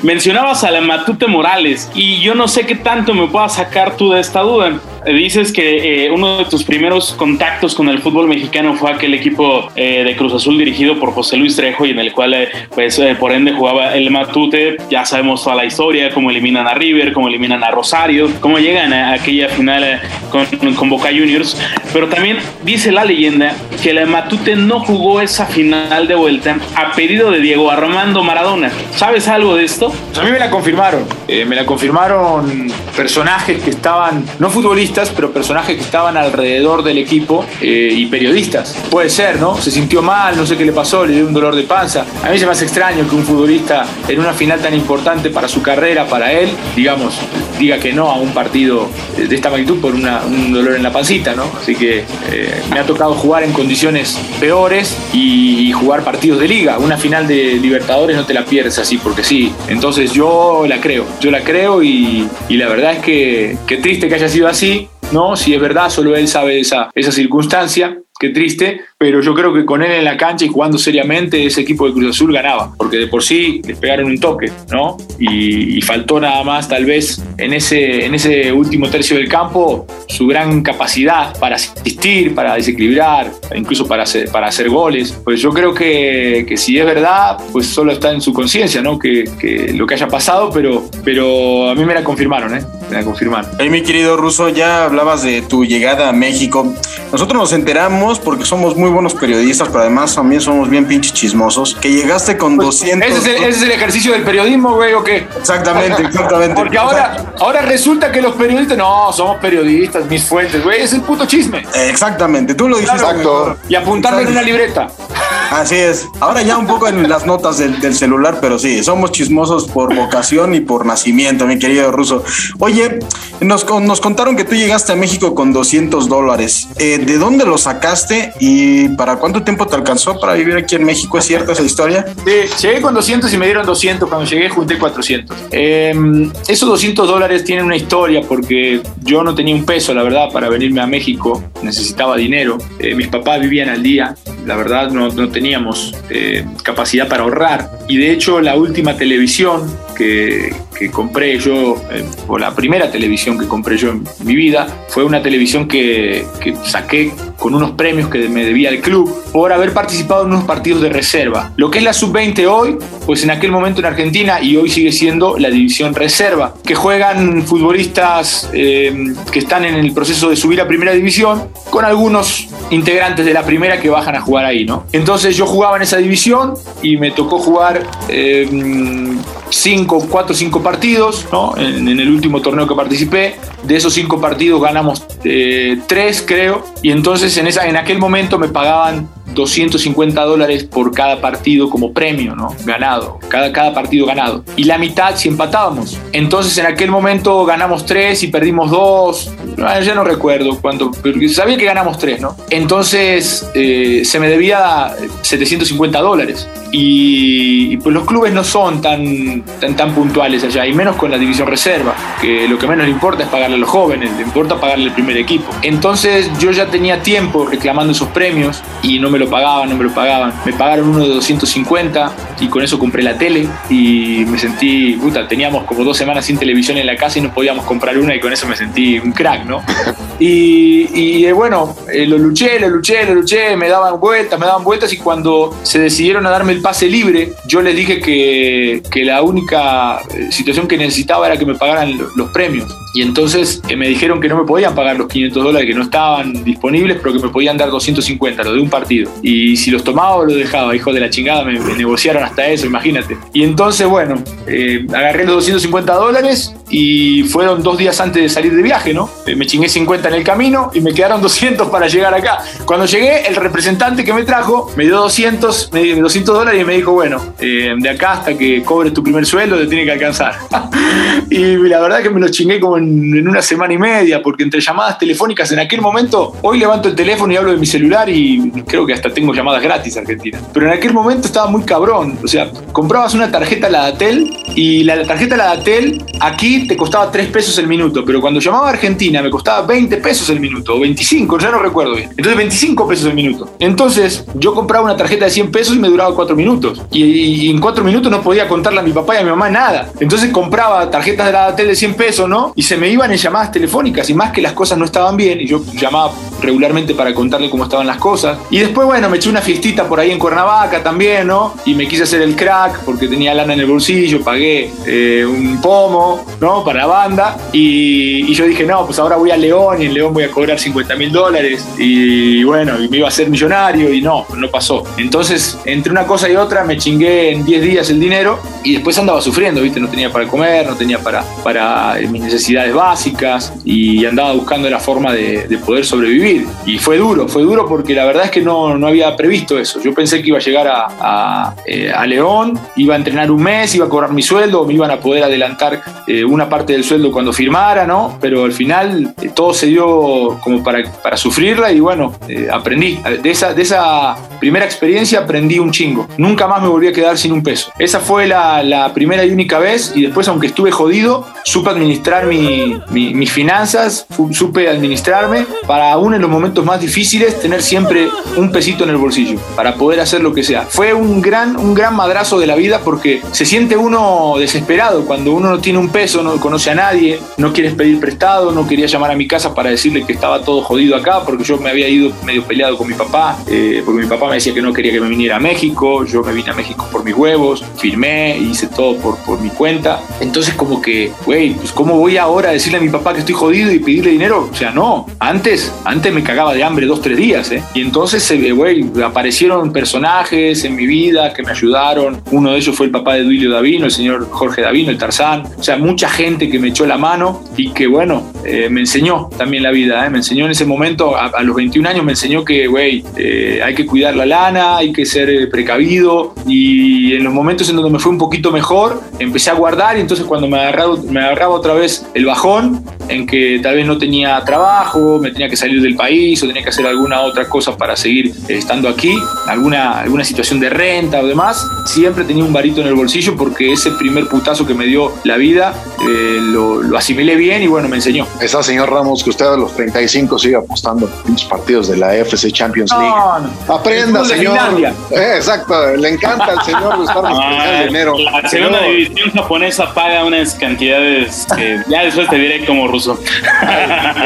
mencionabas a la Matute Morales y yo no sé qué tanto me puedas sacar tú de esta duda dices que eh, uno de tus primeros contactos con el fútbol mexicano fue aquel equipo eh, de Cruz Azul dirigido por José Luis Trejo y en el cual eh, pues por ende jugaba el Matute, ya sabemos toda la historia, cómo eliminan a River, cómo eliminan a Rosario, cómo llegan a aquella final con, con Boca Juniors, pero también dice la leyenda que el Matute no jugó esa final de vuelta a pedido de Diego Armando Maradona. ¿Sabes algo de esto? Pues a mí me la confirmaron, me la confirmaron personajes que estaban, no futbolistas, pero personajes que estaban alrededor del equipo eh, y periodistas. Puede ser, ¿no? Se sintió mal, no sé qué le pasó, le dio un dolor de panza. A mí se me hace extraño que un futbolista en una final tan importante para su carrera, para él, digamos, diga que no a un partido de esta magnitud por un dolor en la pancita, ¿no? Así que eh, me ha tocado jugar en condiciones peores y, jugar partidos de liga. Una final de Libertadores no te la pierdes así porque sí. Entonces yo la creo, yo la creo y, la verdad es que qué triste que haya sido así, ¿no? Si es verdad, solo él sabe esa, esa circunstancia, qué triste, pero yo creo que con él en la cancha y jugando seriamente ese equipo de Cruz Azul ganaba, porque de por sí les pegaron un toque, ¿no? Y, faltó nada más tal vez en ese, en ese último tercio del campo su gran capacidad para asistir, para desequilibrar, incluso para hacer, para hacer goles. Pues yo creo que, que si es verdad, pues solo está en su conciencia, ¿no? Que, que, lo que haya pasado, pero, pero a mí me la confirmaron, ¿eh? Me la confirmaron. Hey, mi querido Ruso, ya hablabas de tu llegada a México. Nosotros nos enteramos porque somos muy buenos periodistas, pero además también somos bien pinches chismosos, que llegaste con 200... Pues, ese es, el, ejercicio del periodismo, güey, ¿o qué? Exactamente, exactamente. Porque ahora, ahora resulta que los periodistas, no, somos periodistas, mis fuentes, güey, es el puto chisme. Exactamente, tú lo dices. Exacto. Y apuntarlo en una libreta. Así es. Ahora ya un poco en las notas del, celular, pero sí, somos chismosos por vocación y por nacimiento, mi querido Ruso. Oye, nos, nos contaron que tú llegaste a México con 200 dólares. Eh, ¿De dónde lo sacaste y para cuánto tiempo te alcanzó para vivir aquí en México? ¿Es cierta esa historia? Sí, llegué con 200 y me dieron 200. Cuando llegué junté 400. Em, esos 200 dólares tienen una historia porque yo no tenía un peso, la verdad, para venirme a México. Necesitaba dinero. Eh, mis papás vivían al día. La verdad, no teníamos eh, capacidad para ahorrar. Y de hecho, la última televisión que, compré yo, eh, o la primera televisión que compré yo en mi vida, fue una televisión que, saqué con unos premios que me debía el club por haber participado en unos partidos de reserva. Lo que es la sub-20 hoy, pues en aquel momento en Argentina y hoy sigue siendo la división reserva, que juegan futbolistas eh, que están en el proceso de subir a primera división con algunos integrantes de la primera que bajan a jugar ahí, ¿no? Entonces yo jugaba en esa división y me tocó jugar eh, cinco, cuatro o cinco partidos, ¿no? En, el último torneo que participé. De esos cinco partidos ganamos eh, tres, creo. Y entonces en, esa, en aquel momento me pagaban 250 dólares por cada partido como premio, ¿no? Ganado, cada, cada partido ganado. Y la mitad si empatábamos. Entonces en aquel momento ganamos tres y perdimos dos. Ya no recuerdo cuánto, pero sabía que ganamos tres, ¿no? Entonces eh, se me debía 750 dólares. Y, pues los clubes no son tan, tan, tan puntuales allá, y menos con la división reserva, que lo que menos le importa es pagarle a los jóvenes, le importa pagarle al primer equipo. Entonces yo ya tenía tiempo reclamando esos premios y no me lo lo pagaban, no me lo pagaban. Me pagaron uno de 250 y con eso compré la tele y me sentí, puta, teníamos como dos semanas sin televisión en la casa y no podíamos comprar una y con eso me sentí un crack, ¿no? Y, eh, bueno, eh, lo luché, lo luché, lo luché, me daban vueltas, me daban vueltas y cuando se decidieron a darme el pase libre, yo les dije que, que la única eh, situación que necesitaba era que me pagaran los premios. Y entonces me dijeron que no me podían pagar los 500 dólares, que no estaban disponibles, pero que me podían dar 250, lo de un partido. Y si los tomaba o los dejaba, hijo de la chingada, me, negociaron hasta eso, imagínate. Y entonces, bueno, agarré los 250 dólares y fueron dos días antes de salir de viaje, ¿no? me chingué 50 en el camino y me quedaron 200 para llegar acá. Cuando llegué, el representante que me trajo me dio 200, me dio 200 dólares y me dijo, bueno, eh, de acá hasta que cobres tu primer sueldo te tiene que alcanzar. y la verdad que me lo chingué como en, una semana y media, porque entre llamadas telefónicas en aquel momento, hoy levanto el teléfono y hablo de mi celular y creo que hasta tengo llamadas gratis Argentina. Pero en aquel momento estaba muy cabrón. O sea, comprabas una tarjeta Ladatel y la tarjeta Ladatel aquí te costaba 3 pesos el minuto, pero cuando llamaba a Argentina me costaba 20 pesos el minuto, o 25, ya no recuerdo bien. Entonces 25 pesos el minuto. Entonces yo compraba una tarjeta de 100 pesos y me duraba 4 minutos. Y, en 4 minutos no podía contarle a mi papá y a mi mamá nada. Entonces compraba tarjetas de la tele de 100 pesos, ¿no? Y se me iban en llamadas telefónicas y más que las cosas no estaban bien y yo llamaba regularmente para contarle cómo estaban las cosas. Y después, bueno, me eché una fiestita por ahí en Cuernavaca también, ¿no? Y me quise hacer el crack porque tenía lana en el bolsillo, pagué eh, un pomo, ¿no? Para la banda. Y, yo dije, no, pues ahora voy a León y en León voy a cobrar 50 mil dólares y bueno, y me iba a ser millonario y no, no pasó. Entonces, entre una cosa y otra me chingué en 10 días el dinero y después andaba sufriendo, ¿viste? No tenía para comer, no tenía para, para mis necesidades básicas y andaba buscando la forma de, poder sobrevivir. Y fue duro, fue duro porque la verdad es que no, no había previsto eso. Yo pensé que iba a llegar a, a, eh, León, iba a entrenar un mes, iba a cobrar mi sueldo, me iban a poder adelantar eh, una parte del sueldo cuando firmara, ¿no? Pero al final eh, todo se dio como para, para sufrirla y bueno, eh, aprendí. De esa, de esa primera experiencia aprendí un chingo. Nunca más me volví a quedar sin un peso. Esa fue la, la primera y única vez y después, aunque estuve jodido, supe administrar mi, mis finanzas, supe administrarme para aún en los momentos más difíciles tener siempre un pesito en el bolsillo para poder hacer lo que sea. Fue un gran, un gran madrazo de la vida porque se siente uno desesperado cuando uno no tiene un peso, no conoce a nadie, no quieres pedir prestado, no quería llamar a mi casa para decirle que estaba todo jodido acá, porque yo me había ido medio peleado con mi papá, eh, porque mi papá me decía que no quería que me viniera a México, yo me vine a México por mis huevos, firmé, hice todo por, por mi cuenta. Entonces como que, güey, pues ¿cómo voy ahora a decirle a mi papá que estoy jodido y pedirle dinero? O sea, no, antes, antes me cagaba de hambre dos, tres días, ¿eh? Y entonces, güey, aparecieron personajes en mi vida que me ayudaron. Uno de ellos fue el papá de Duilio Davino, el señor Jorge Davino, el Tarzán. O sea, mucha gente que me echó la mano y que, bueno, eh, me enseñó también la vida. ¿eh? Me enseñó en ese momento, a, los 21 años, me enseñó que, güey, eh, hay que cuidar la lana, hay que ser eh, precavido. Y en los momentos en donde me fue un poquito mejor, empecé a guardar. Y entonces, cuando me agarraba, me agarraba otra vez el bajón, en que tal vez no tenía trabajo, me tenía que salir del país o tenía que hacer alguna otra cosa para seguir estando aquí, alguna, alguna situación de renta o demás, siempre tenía un varito en el bolsillo porque ese primer putazo que me dio la vida lo, lo asimilé bien y bueno, me enseñó. Esa señor Ramos que usted a los 35 sigue apostando en los partidos de la FC Champions League. Aprenda, señor. Eh, exacto, le encanta al señor estar ah, dinero. La segunda división japonesa paga unas cantidades que ya después te diré como ruso.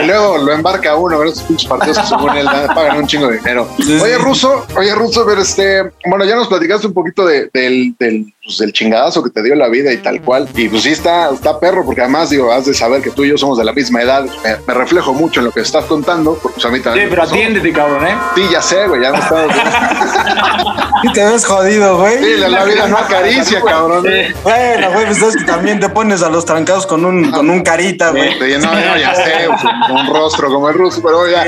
y luego lo embarca uno a ver esos pinches partidos que según él pagan un chingo de dinero. Oye, ruso, oye, ruso, ver este, bueno, ya nos platicaste un poquito de, del, del pues, del chingadazo que te dio la vida y tal cual. Y pues sí está, está perro, porque además digo, has de saber que tú y yo somos de la misma edad. Me, reflejo mucho en lo que estás contando, porque pues a mí también. Sí, pero atiéndete, cabrón, ¿eh? Sí, ya sé, güey, ya no estamos. y te ves jodido, güey. Sí, la, vida no acaricia, cabrón. Bueno, güey, pues es que también te pones a los trancados con un, con un carita, güey. no, no, ya sé, con un rostro como el ruso, pero ya.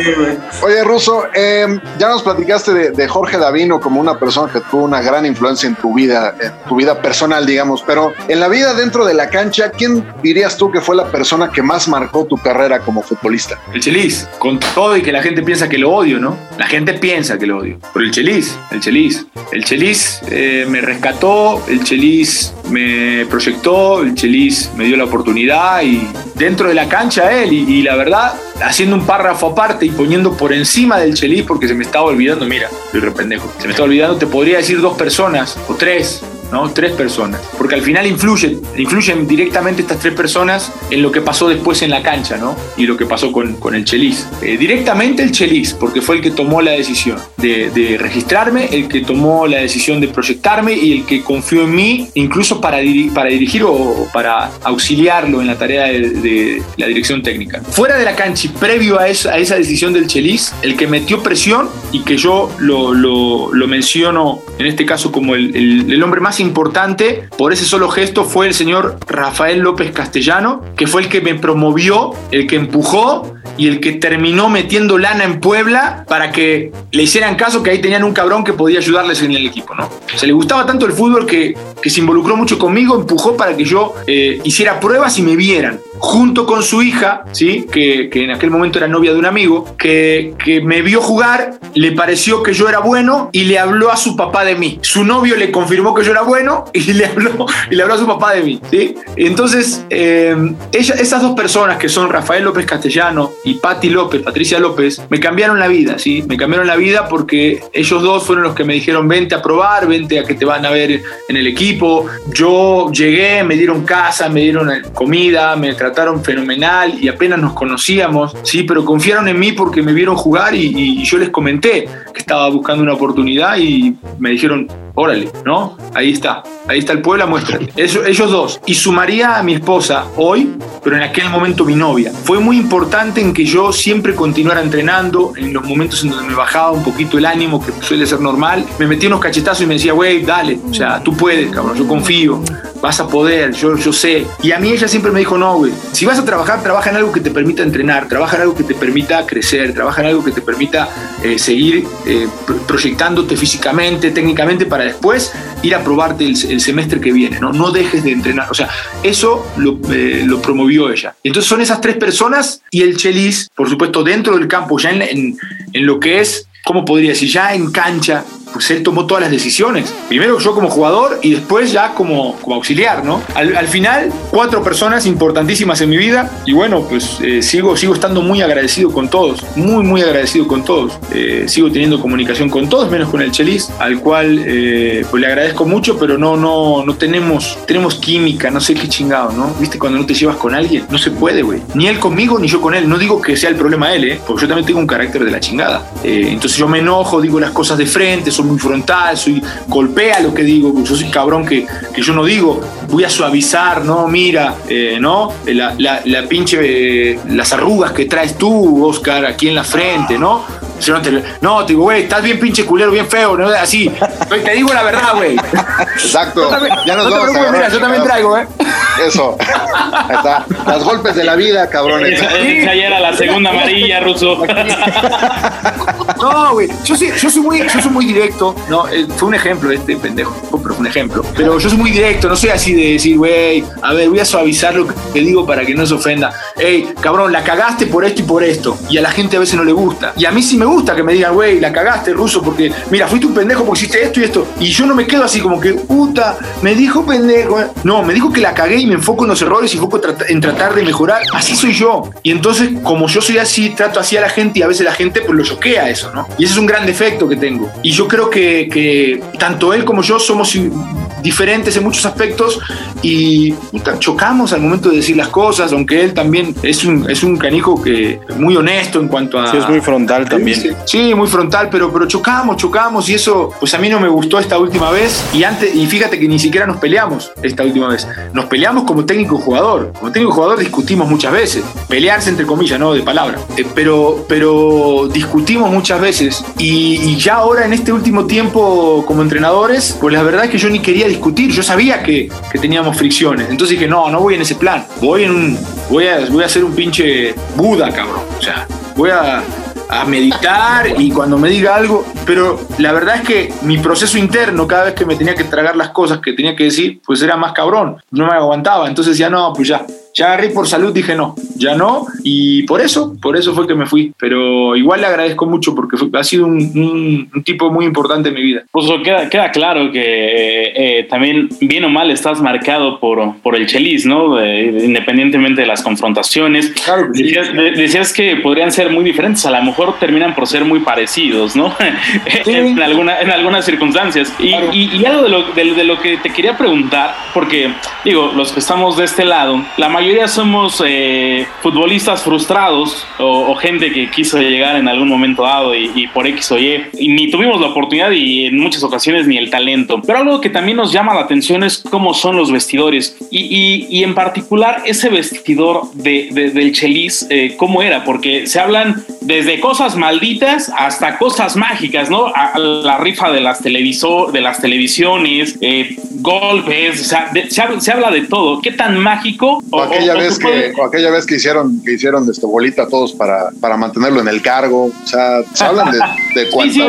Oye, ruso, em, ya nos platicaste de, de Jorge Davino como una persona que tuvo una gran influencia en tu vida, en tu vida personal, digamos, pero en la vida dentro de la cancha, ¿quién dirías tú que fue la persona que más marcó tu carrera como futbolista? El Chelis, con todo y que la gente piensa que lo odio, ¿no? La gente piensa que lo odio, pero el Chelis, el Chelis, el Chelis eh, me rescató, el Chelis me proyectó, el Chelis me dio la oportunidad y dentro de la cancha él y, la verdad, haciendo un párrafo aparte y poniendo por encima del Chelis porque se me estaba olvidando, mira, soy rependejo, se me estaba olvidando, te podría decir dos personas o tres ¿no? Tres personas. Porque al final influyen, influyen directamente estas tres personas en lo que pasó después en la cancha, ¿no? Y lo que pasó con, con el Chelis. Eh, directamente el Chelis, porque fue el que tomó la decisión de, registrarme, el que tomó la decisión de proyectarme y el que confió en mí, incluso para, para dirigir o para auxiliarlo en la tarea de, la dirección técnica. Fuera de la cancha y previo a esa, a esa decisión del Chelis, el que metió presión y que yo lo, lo, lo menciono en este caso como el, el, el hombre más importante por ese solo gesto fue el señor Rafael López Castellano, que fue el que me promovió, el que empujó y el que terminó metiendo lana en Puebla para que le hicieran caso que ahí tenían un cabrón que podía ayudarles en el equipo, ¿no? Se le gustaba tanto el fútbol que, que se involucró mucho conmigo, empujó para que yo eh, hiciera pruebas y me vieran junto con su hija, ¿sí? que, que en aquel momento era novia de un amigo, que, que, me vio jugar, le pareció que yo era bueno y le habló a su papá de mí. Su novio le confirmó que yo era bueno y le habló, y le habló a su papá de mí. ¿sí? Entonces, eh, esas dos personas que son Rafael López Castellano y Patti López, Patricia López, me cambiaron la vida, ¿sí? Me cambiaron la vida porque ellos dos fueron los que me dijeron, vente a probar, vente a que te van a ver en el equipo. Yo llegué, me dieron casa, me dieron comida, me trataron trataron fenomenal y apenas nos conocíamos, sí, pero confiaron en mí porque me vieron jugar y, y yo les comenté que estaba buscando una oportunidad y me dijeron, órale, ¿no? Ahí está, ahí está el pueblo, muéstrate. Eso, ellos dos. Y sumaría a mi esposa hoy, pero en aquel momento mi novia. Fue muy importante en que yo siempre continuara entrenando, en los momentos en donde me bajaba un poquito el ánimo, que suele ser normal, me metía unos cachetazos y me decía, güey, dale, o sea, tú puedes, cabrón, yo confío, vas a poder, yo, yo sé. Y a mí ella siempre me dijo, no, güey, si vas a trabajar, trabaja en algo que te permita entrenar, trabaja en algo que te permita crecer, trabaja en algo que te permita eh, seguir eh, proyectándote físicamente, técnicamente, para después ir a probarte el, semestre que viene, ¿no? No dejes de entrenar. O sea, eso lo, eh, lo, promovió ella. Entonces son esas tres personas y el Chelis, por supuesto, dentro del campo, ya en, en lo que es, ¿cómo podría decir? Ya en cancha, pues él tomó todas las decisiones. Primero yo como jugador y después ya como, como auxiliar, ¿no? Al, final, cuatro personas importantísimas en mi vida y bueno, pues eh, sigo, sigo estando muy agradecido con todos, muy, muy agradecido con todos. Eh, sigo teniendo comunicación con todos, menos con el Chelis, al cual eh, pues le agradezco mucho, pero no, no, no tenemos, tenemos química, no sé qué chingado, ¿no? ¿Viste cuando no te llevas con alguien? No se puede, güey. Ni él conmigo, ni yo con él. No digo que sea el problema él, ¿eh? Porque yo también tengo un carácter de la chingada. entonces yo me enojo, digo las cosas de frente, muy frontal, soy golpea lo que digo, yo soy cabrón que, que yo no digo, voy a suavizar, no, mira, eh, ¿no? La, la, la pinche, eh, las arrugas que traes tú, Oscar, aquí en la frente, ¿no? no, te, no, te digo, güey, estás bien pinche culero, bien feo, ¿no? Así, te digo la verdad, güey. Exacto. ya nos vamos a mira, yo también traigo, ¿eh? Eso. Ahí está. Los golpes de la vida, cabrones. Esa ya era la segunda amarilla, Ruso. No, güey. Yo, sí, yo, soy muy, yo soy muy directo. No, eh, fue un ejemplo este pendejo, pero fue un ejemplo. Pero yo soy muy directo, no soy así de decir, güey, a ver, voy a suavizar lo que digo para que no se ofenda. Ey, cabrón, la cagaste por esto y por esto. Y a la gente a veces no le gusta. Y a mí sí me gusta que me digan, güey, la cagaste, ruso, porque mira, fuiste un pendejo porque hiciste esto y esto. Y yo no me quedo así como que, puta, me dijo pendejo. No, me dijo que la cagué y me enfoco en los errores y enfoco en tratar de mejorar. Así soy yo. Y entonces, como yo soy así, trato así a la gente y a veces la gente pues lo choquea eso, ¿no? Y ese es un gran defecto que tengo. Y yo creo que, que tanto él como yo somos diferentes en muchos aspectos y puta, chocamos al momento de decir las cosas, aunque él también es un, es un canijo que muy honesto en cuanto a... Sí, es muy frontal también. Sí, muy frontal, pero, pero chocamos, chocamos y eso pues a mí no me gustó esta última vez y antes y fíjate que ni siquiera nos peleamos esta última vez. Nos peleamos como técnico jugador. Como técnico jugador discutimos muchas veces. Pelearse entre comillas, no de palabra. Eh, pero, pero discutimos muchas veces y, y ya ahora en este último tiempo como entrenadores, pues la verdad es que yo ni quería discutir. Yo sabía que, que teníamos fricciones. Entonces dije, no, no voy en ese plan. Voy en un. Voy a, voy a ser un pinche Buda, cabrón. O sea, voy a, a meditar y cuando me diga algo, pero la verdad es que mi proceso interno, cada vez que me tenía que tragar las cosas que tenía que decir, pues era más cabrón, no me aguantaba, entonces ya no, pues ya, ya agarré por salud, dije no, ya no, y por eso, por eso fue que me fui. Pero igual le agradezco mucho porque ha sido un, tipo muy importante en mi vida. Pues queda, queda claro que eh, también, bien o mal, estás marcado por, por el Chelis, ¿no? independientemente de las confrontaciones. Claro decías, que podrían ser muy diferentes, a lo mejor terminan por ser muy parecidos, ¿no? en, alguna, en algunas circunstancias. Y, y, algo de lo, de lo que te quería preguntar, porque digo, los que estamos de este lado, la mayoría mayoría somos eh, futbolistas frustrados o, gente que quiso llegar en algún momento dado y, por X o Y, y ni tuvimos la oportunidad y en muchas ocasiones ni el talento. Pero algo que también nos llama la atención es cómo son los vestidores y, y en particular ese vestidor de, del Chelis, eh, cómo era, porque se hablan desde cosas malditas hasta cosas mágicas, ¿no? A, la rifa de las, televisor, de las televisiones, eh, golpes, o sea, se, habla de todo. ¿Qué tan mágico? O, aquella, vez que, aquella vez que hicieron, que hicieron de esto bolita todos para, para mantenerlo en el cargo. O sea, se hablan de, de cuántas. Sí,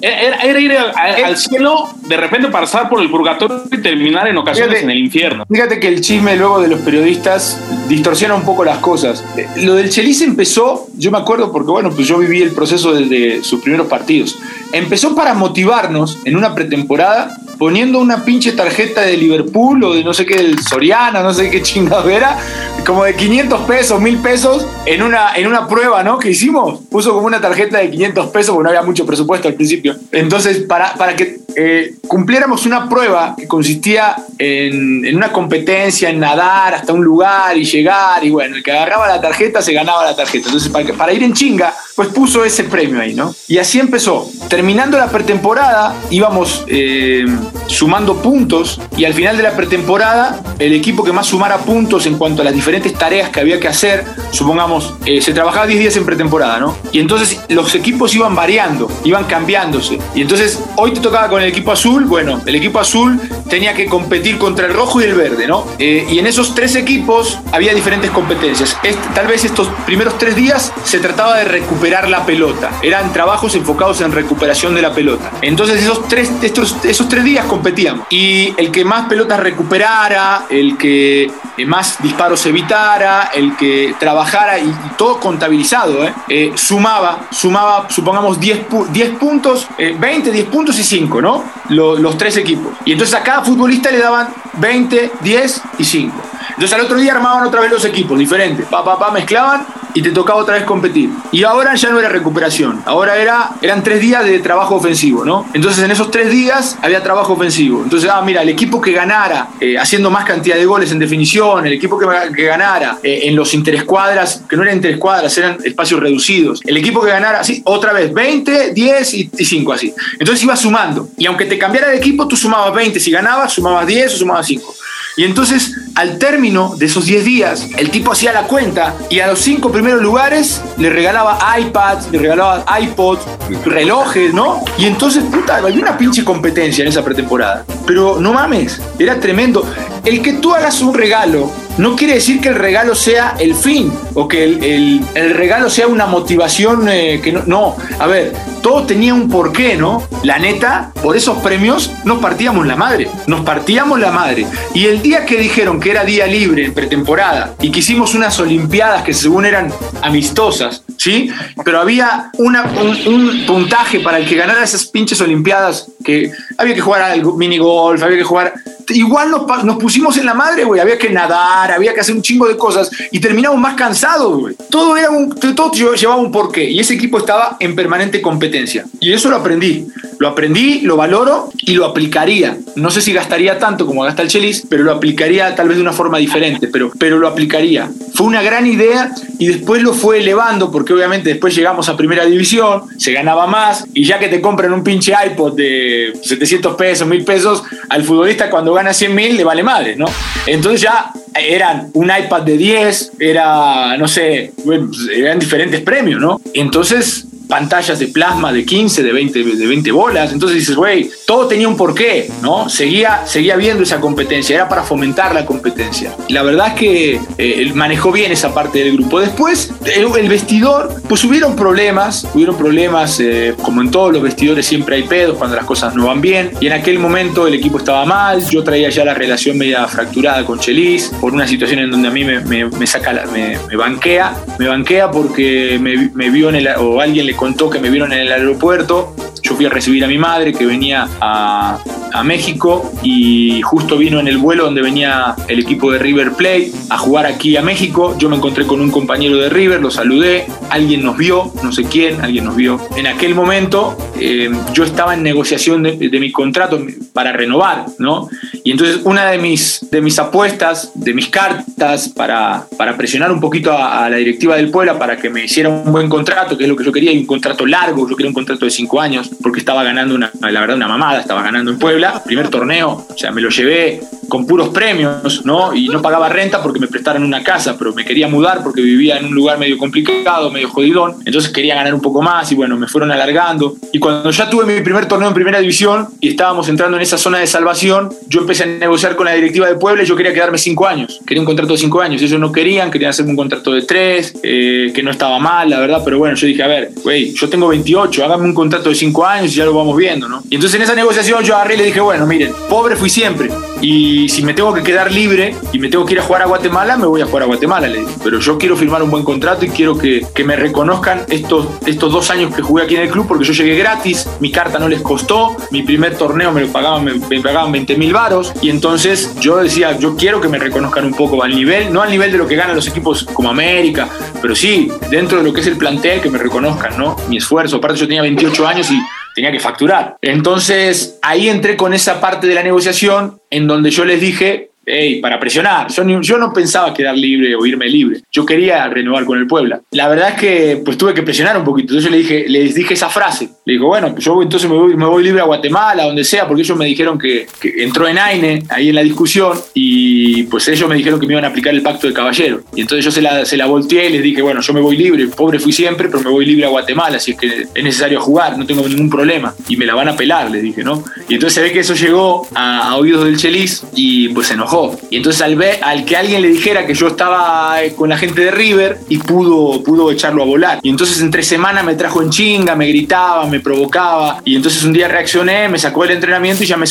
era, ir al, cielo de repente pasar por el purgatorio y terminar en ocasiones en el infierno. Fíjate que el chisme luego de los periodistas distorsiona un poco las cosas. Lo del Chelis empezó, yo me acuerdo porque bueno, pues yo viví el proceso desde sus primeros partidos. Empezó para motivarnos en una pretemporada poniendo una pinche tarjeta de Liverpool o de no sé qué, del Soriana, no sé qué chingado era, como de 500 pesos, 1000 pesos, en una, en una prueba, ¿no? Que hicimos. Puso como una tarjeta de 500 pesos porque no había mucho presupuesto al principio. Entonces, para, para que eh, cumpliéramos una prueba que consistía en, en, una competencia, en nadar hasta un lugar y llegar, y bueno, el que agarraba la tarjeta se ganaba la tarjeta. Entonces, para, para ir en chinga, pues puso ese premio ahí, ¿no? Y así empezó. Terminando la pretemporada, íbamos eh, sumando puntos y al final de la pretemporada, el equipo que más sumara puntos en cuanto a las diferentes tareas que había que hacer, supongamos, eh, se trabajaba 10 días en pretemporada, ¿no? Y entonces los equipos iban variando, iban cambiándose. Y entonces hoy te tocaba con el equipo azul, bueno, el equipo azul tenía que competir contra el rojo y el verde, ¿no? Eh, y en esos tres equipos había diferentes competencias. tal vez estos primeros tres días se trataba de recuperar la pelota. Eran trabajos enfocados en recuperación de la pelota. Entonces esos tres, estos, esos tres días competíamos. Y el que más pelotas recuperara, el que más disparos evitara, el que trabajara y, todo contabilizado, ¿eh? Eh, sumaba, sumaba, supongamos 10, 10 puntos, 20, 10 puntos y 5, ¿no? los tres equipos. Y entonces a cada futbolista le daban 20, 10 y 5. Entonces al otro día armaban otra vez los equipos diferentes, pa, pa, pa, mezclaban y te tocaba otra vez competir. Y ahora ya no era recuperación, ahora era, eran tres días de trabajo ofensivo, ¿no? Entonces en esos tres días había trabajo ofensivo. Entonces, ah, mira, el equipo que ganara eh, haciendo más cantidad de goles en definición, el equipo que, que ganara eh, en los interescuadras, que no eran interescuadras, eran espacios reducidos, el equipo que ganara, así, otra vez, 20, 10 y, y 5 así. Entonces iba sumando. Y aunque te cambiara de equipo, tú sumabas 20, si ganabas, sumabas 10 o sumabas 5. Y entonces, al término de esos 10 días, el tipo hacía la cuenta y a los 5 primeros lugares le regalaba iPads, le regalaba iPods, relojes, ¿no? Y entonces, puta, había una pinche competencia en esa pretemporada. Pero no mames, era tremendo. El que tú hagas un regalo no quiere decir que el regalo sea el fin o que el, regalo sea una motivación eh, que no, no. A ver, todo tenía un porqué, ¿no? La neta, por esos premios nos partíamos la madre, nos partíamos la madre. Y el día que dijeron que era día libre en pretemporada y que hicimos unas olimpiadas que según eran amistosas, ¿sí? Pero había una, un, puntaje para el que ganara esas pinches olimpiadas que había que jugar al mini golf, había que jugar igual nos, nos pusimos en la madre, güey. Había que nadar, había que hacer un chingo de cosas y terminamos más cansados, güey. Todo, era un, todo llevaba un porqué y ese equipo estaba en permanente competencia. Y eso lo aprendí. Lo aprendí, lo valoro y lo aplicaría. No sé si gastaría tanto como gasta el Chelis, pero lo aplicaría tal vez de una forma diferente, pero, pero lo aplicaría. Fue una gran idea y después lo fue elevando porque obviamente después llegamos a primera división, se ganaba más y ya que te compran un pinche iPod de 700 pesos, 1000 pesos, al futbolista cuando gana 100 mil le vale madre, ¿no? Entonces ya eran un iPad de 10, era, no sé, bueno, eran diferentes premios, ¿no? Entonces pantallas de plasma de 15, de 20, de 20 bolas. Entonces dices, güey, todo tenía un porqué, ¿no? Seguía, seguía viendo esa competencia, era para fomentar la competencia. La verdad es que eh, manejó bien esa parte del grupo. Después, el, vestidor, pues hubieron problemas, hubieron problemas, eh, como en todos los vestidores siempre hay pedos cuando las cosas no van bien. Y en aquel momento el equipo estaba mal, yo traía ya la relación media fracturada con Chelis, por una situación en donde a mí me, me, saca, me, me, banquea, me banquea porque me, me vio en el, o alguien le contó que me vieron en el aeropuerto yo fui a recibir a mi madre que venía a, a, México y justo vino en el vuelo donde venía el equipo de River Plate a jugar aquí a México. Yo me encontré con un compañero de River, lo saludé, alguien nos vio, no sé quién, alguien nos vio. En aquel momento eh, yo estaba en negociación de, de, mi contrato para renovar, ¿no? Y entonces una de mis, de mis apuestas, de mis cartas para, para presionar un poquito a, a la directiva del Puebla para que me hiciera un buen contrato, que es lo que yo quería, y un contrato largo, yo quería un contrato de cinco años, porque estaba ganando una, la verdad, una mamada, estaba ganando en Puebla, primer torneo, o sea, me lo llevé con puros premios, ¿no? Y no pagaba renta porque me prestaron una casa, pero me quería mudar porque vivía en un lugar medio complicado, medio jodidón, entonces quería ganar un poco más y bueno, me fueron alargando. Y cuando ya tuve mi primer torneo en primera división y estábamos entrando en esa zona de salvación, yo empecé a negociar con la directiva de Puebla y yo quería quedarme cinco años, quería un contrato de cinco años, ellos no querían, querían hacerme un contrato de tres, eh, que no estaba mal, la verdad, pero bueno, yo dije, a ver, güey, yo tengo 28, hágame un contrato de cinco años y ya lo vamos viendo, ¿no? Y entonces en esa negociación yo agarré y le dije, bueno, miren, pobre fui siempre, y si me tengo que quedar libre y me tengo que ir a jugar a Guatemala, me voy a jugar a Guatemala, le dije. Pero yo quiero firmar un buen contrato y quiero que, que, me reconozcan estos, estos dos años que jugué aquí en el club porque yo llegué gratis, mi carta no les costó, mi primer torneo me lo pagaban, me, me pagaban 20 mil varos y entonces yo decía, yo quiero que me reconozcan un poco al nivel, no al nivel de lo que ganan los equipos como América, pero sí, dentro de lo que es el plantel, que me reconozcan, ¿no? Mi esfuerzo. Aparte yo tenía 28 años y tenía que facturar. Entonces ahí entré con esa parte de la negociación en donde yo les dije, hey, para presionar. Yo, no pensaba quedar libre o irme libre. Yo quería renovar con el Puebla. La verdad es que pues tuve que presionar un poquito. Entonces le les dije esa frase. Le digo, bueno, yo entonces me voy, libre a Guatemala, donde sea, porque ellos me dijeron que, entró en AINE ahí en la discusión y pues ellos me dijeron que me iban a aplicar el pacto de caballero. Y entonces yo se la, se la volteé y les dije, bueno, yo me voy libre, pobre fui siempre, pero me voy libre a Guatemala, si es que es necesario jugar, no tengo ningún problema. Y me la van a pelar, les dije, ¿no? Y entonces se ve que eso llegó a, a oídos del Chelis y pues se enojó. Y entonces al, ver, al que alguien le dijera que yo estaba eh, con la gente de River y pudo, pudo echarlo a volar. Y entonces entre semana me trajo en chinga, me gritaba, me provocaba. Y entonces un día reaccioné, me sacó del entrenamiento y ya me,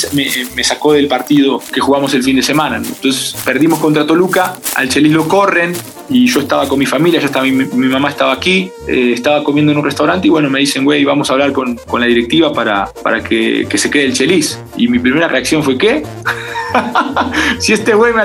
me, sacó del partido que jugamos el fin de semana. Entonces perdimos contra Toluca, al Chelis lo corren, y yo estaba con mi familia, ya estaba, mi, mi mamá estaba aquí, eh, estaba comiendo en un restaurante y bueno, me dicen, güey, vamos a hablar con, con la directiva para, para que, que, se quede el Chelis. Y mi primera reacción fue, ¿qué? si este güey me,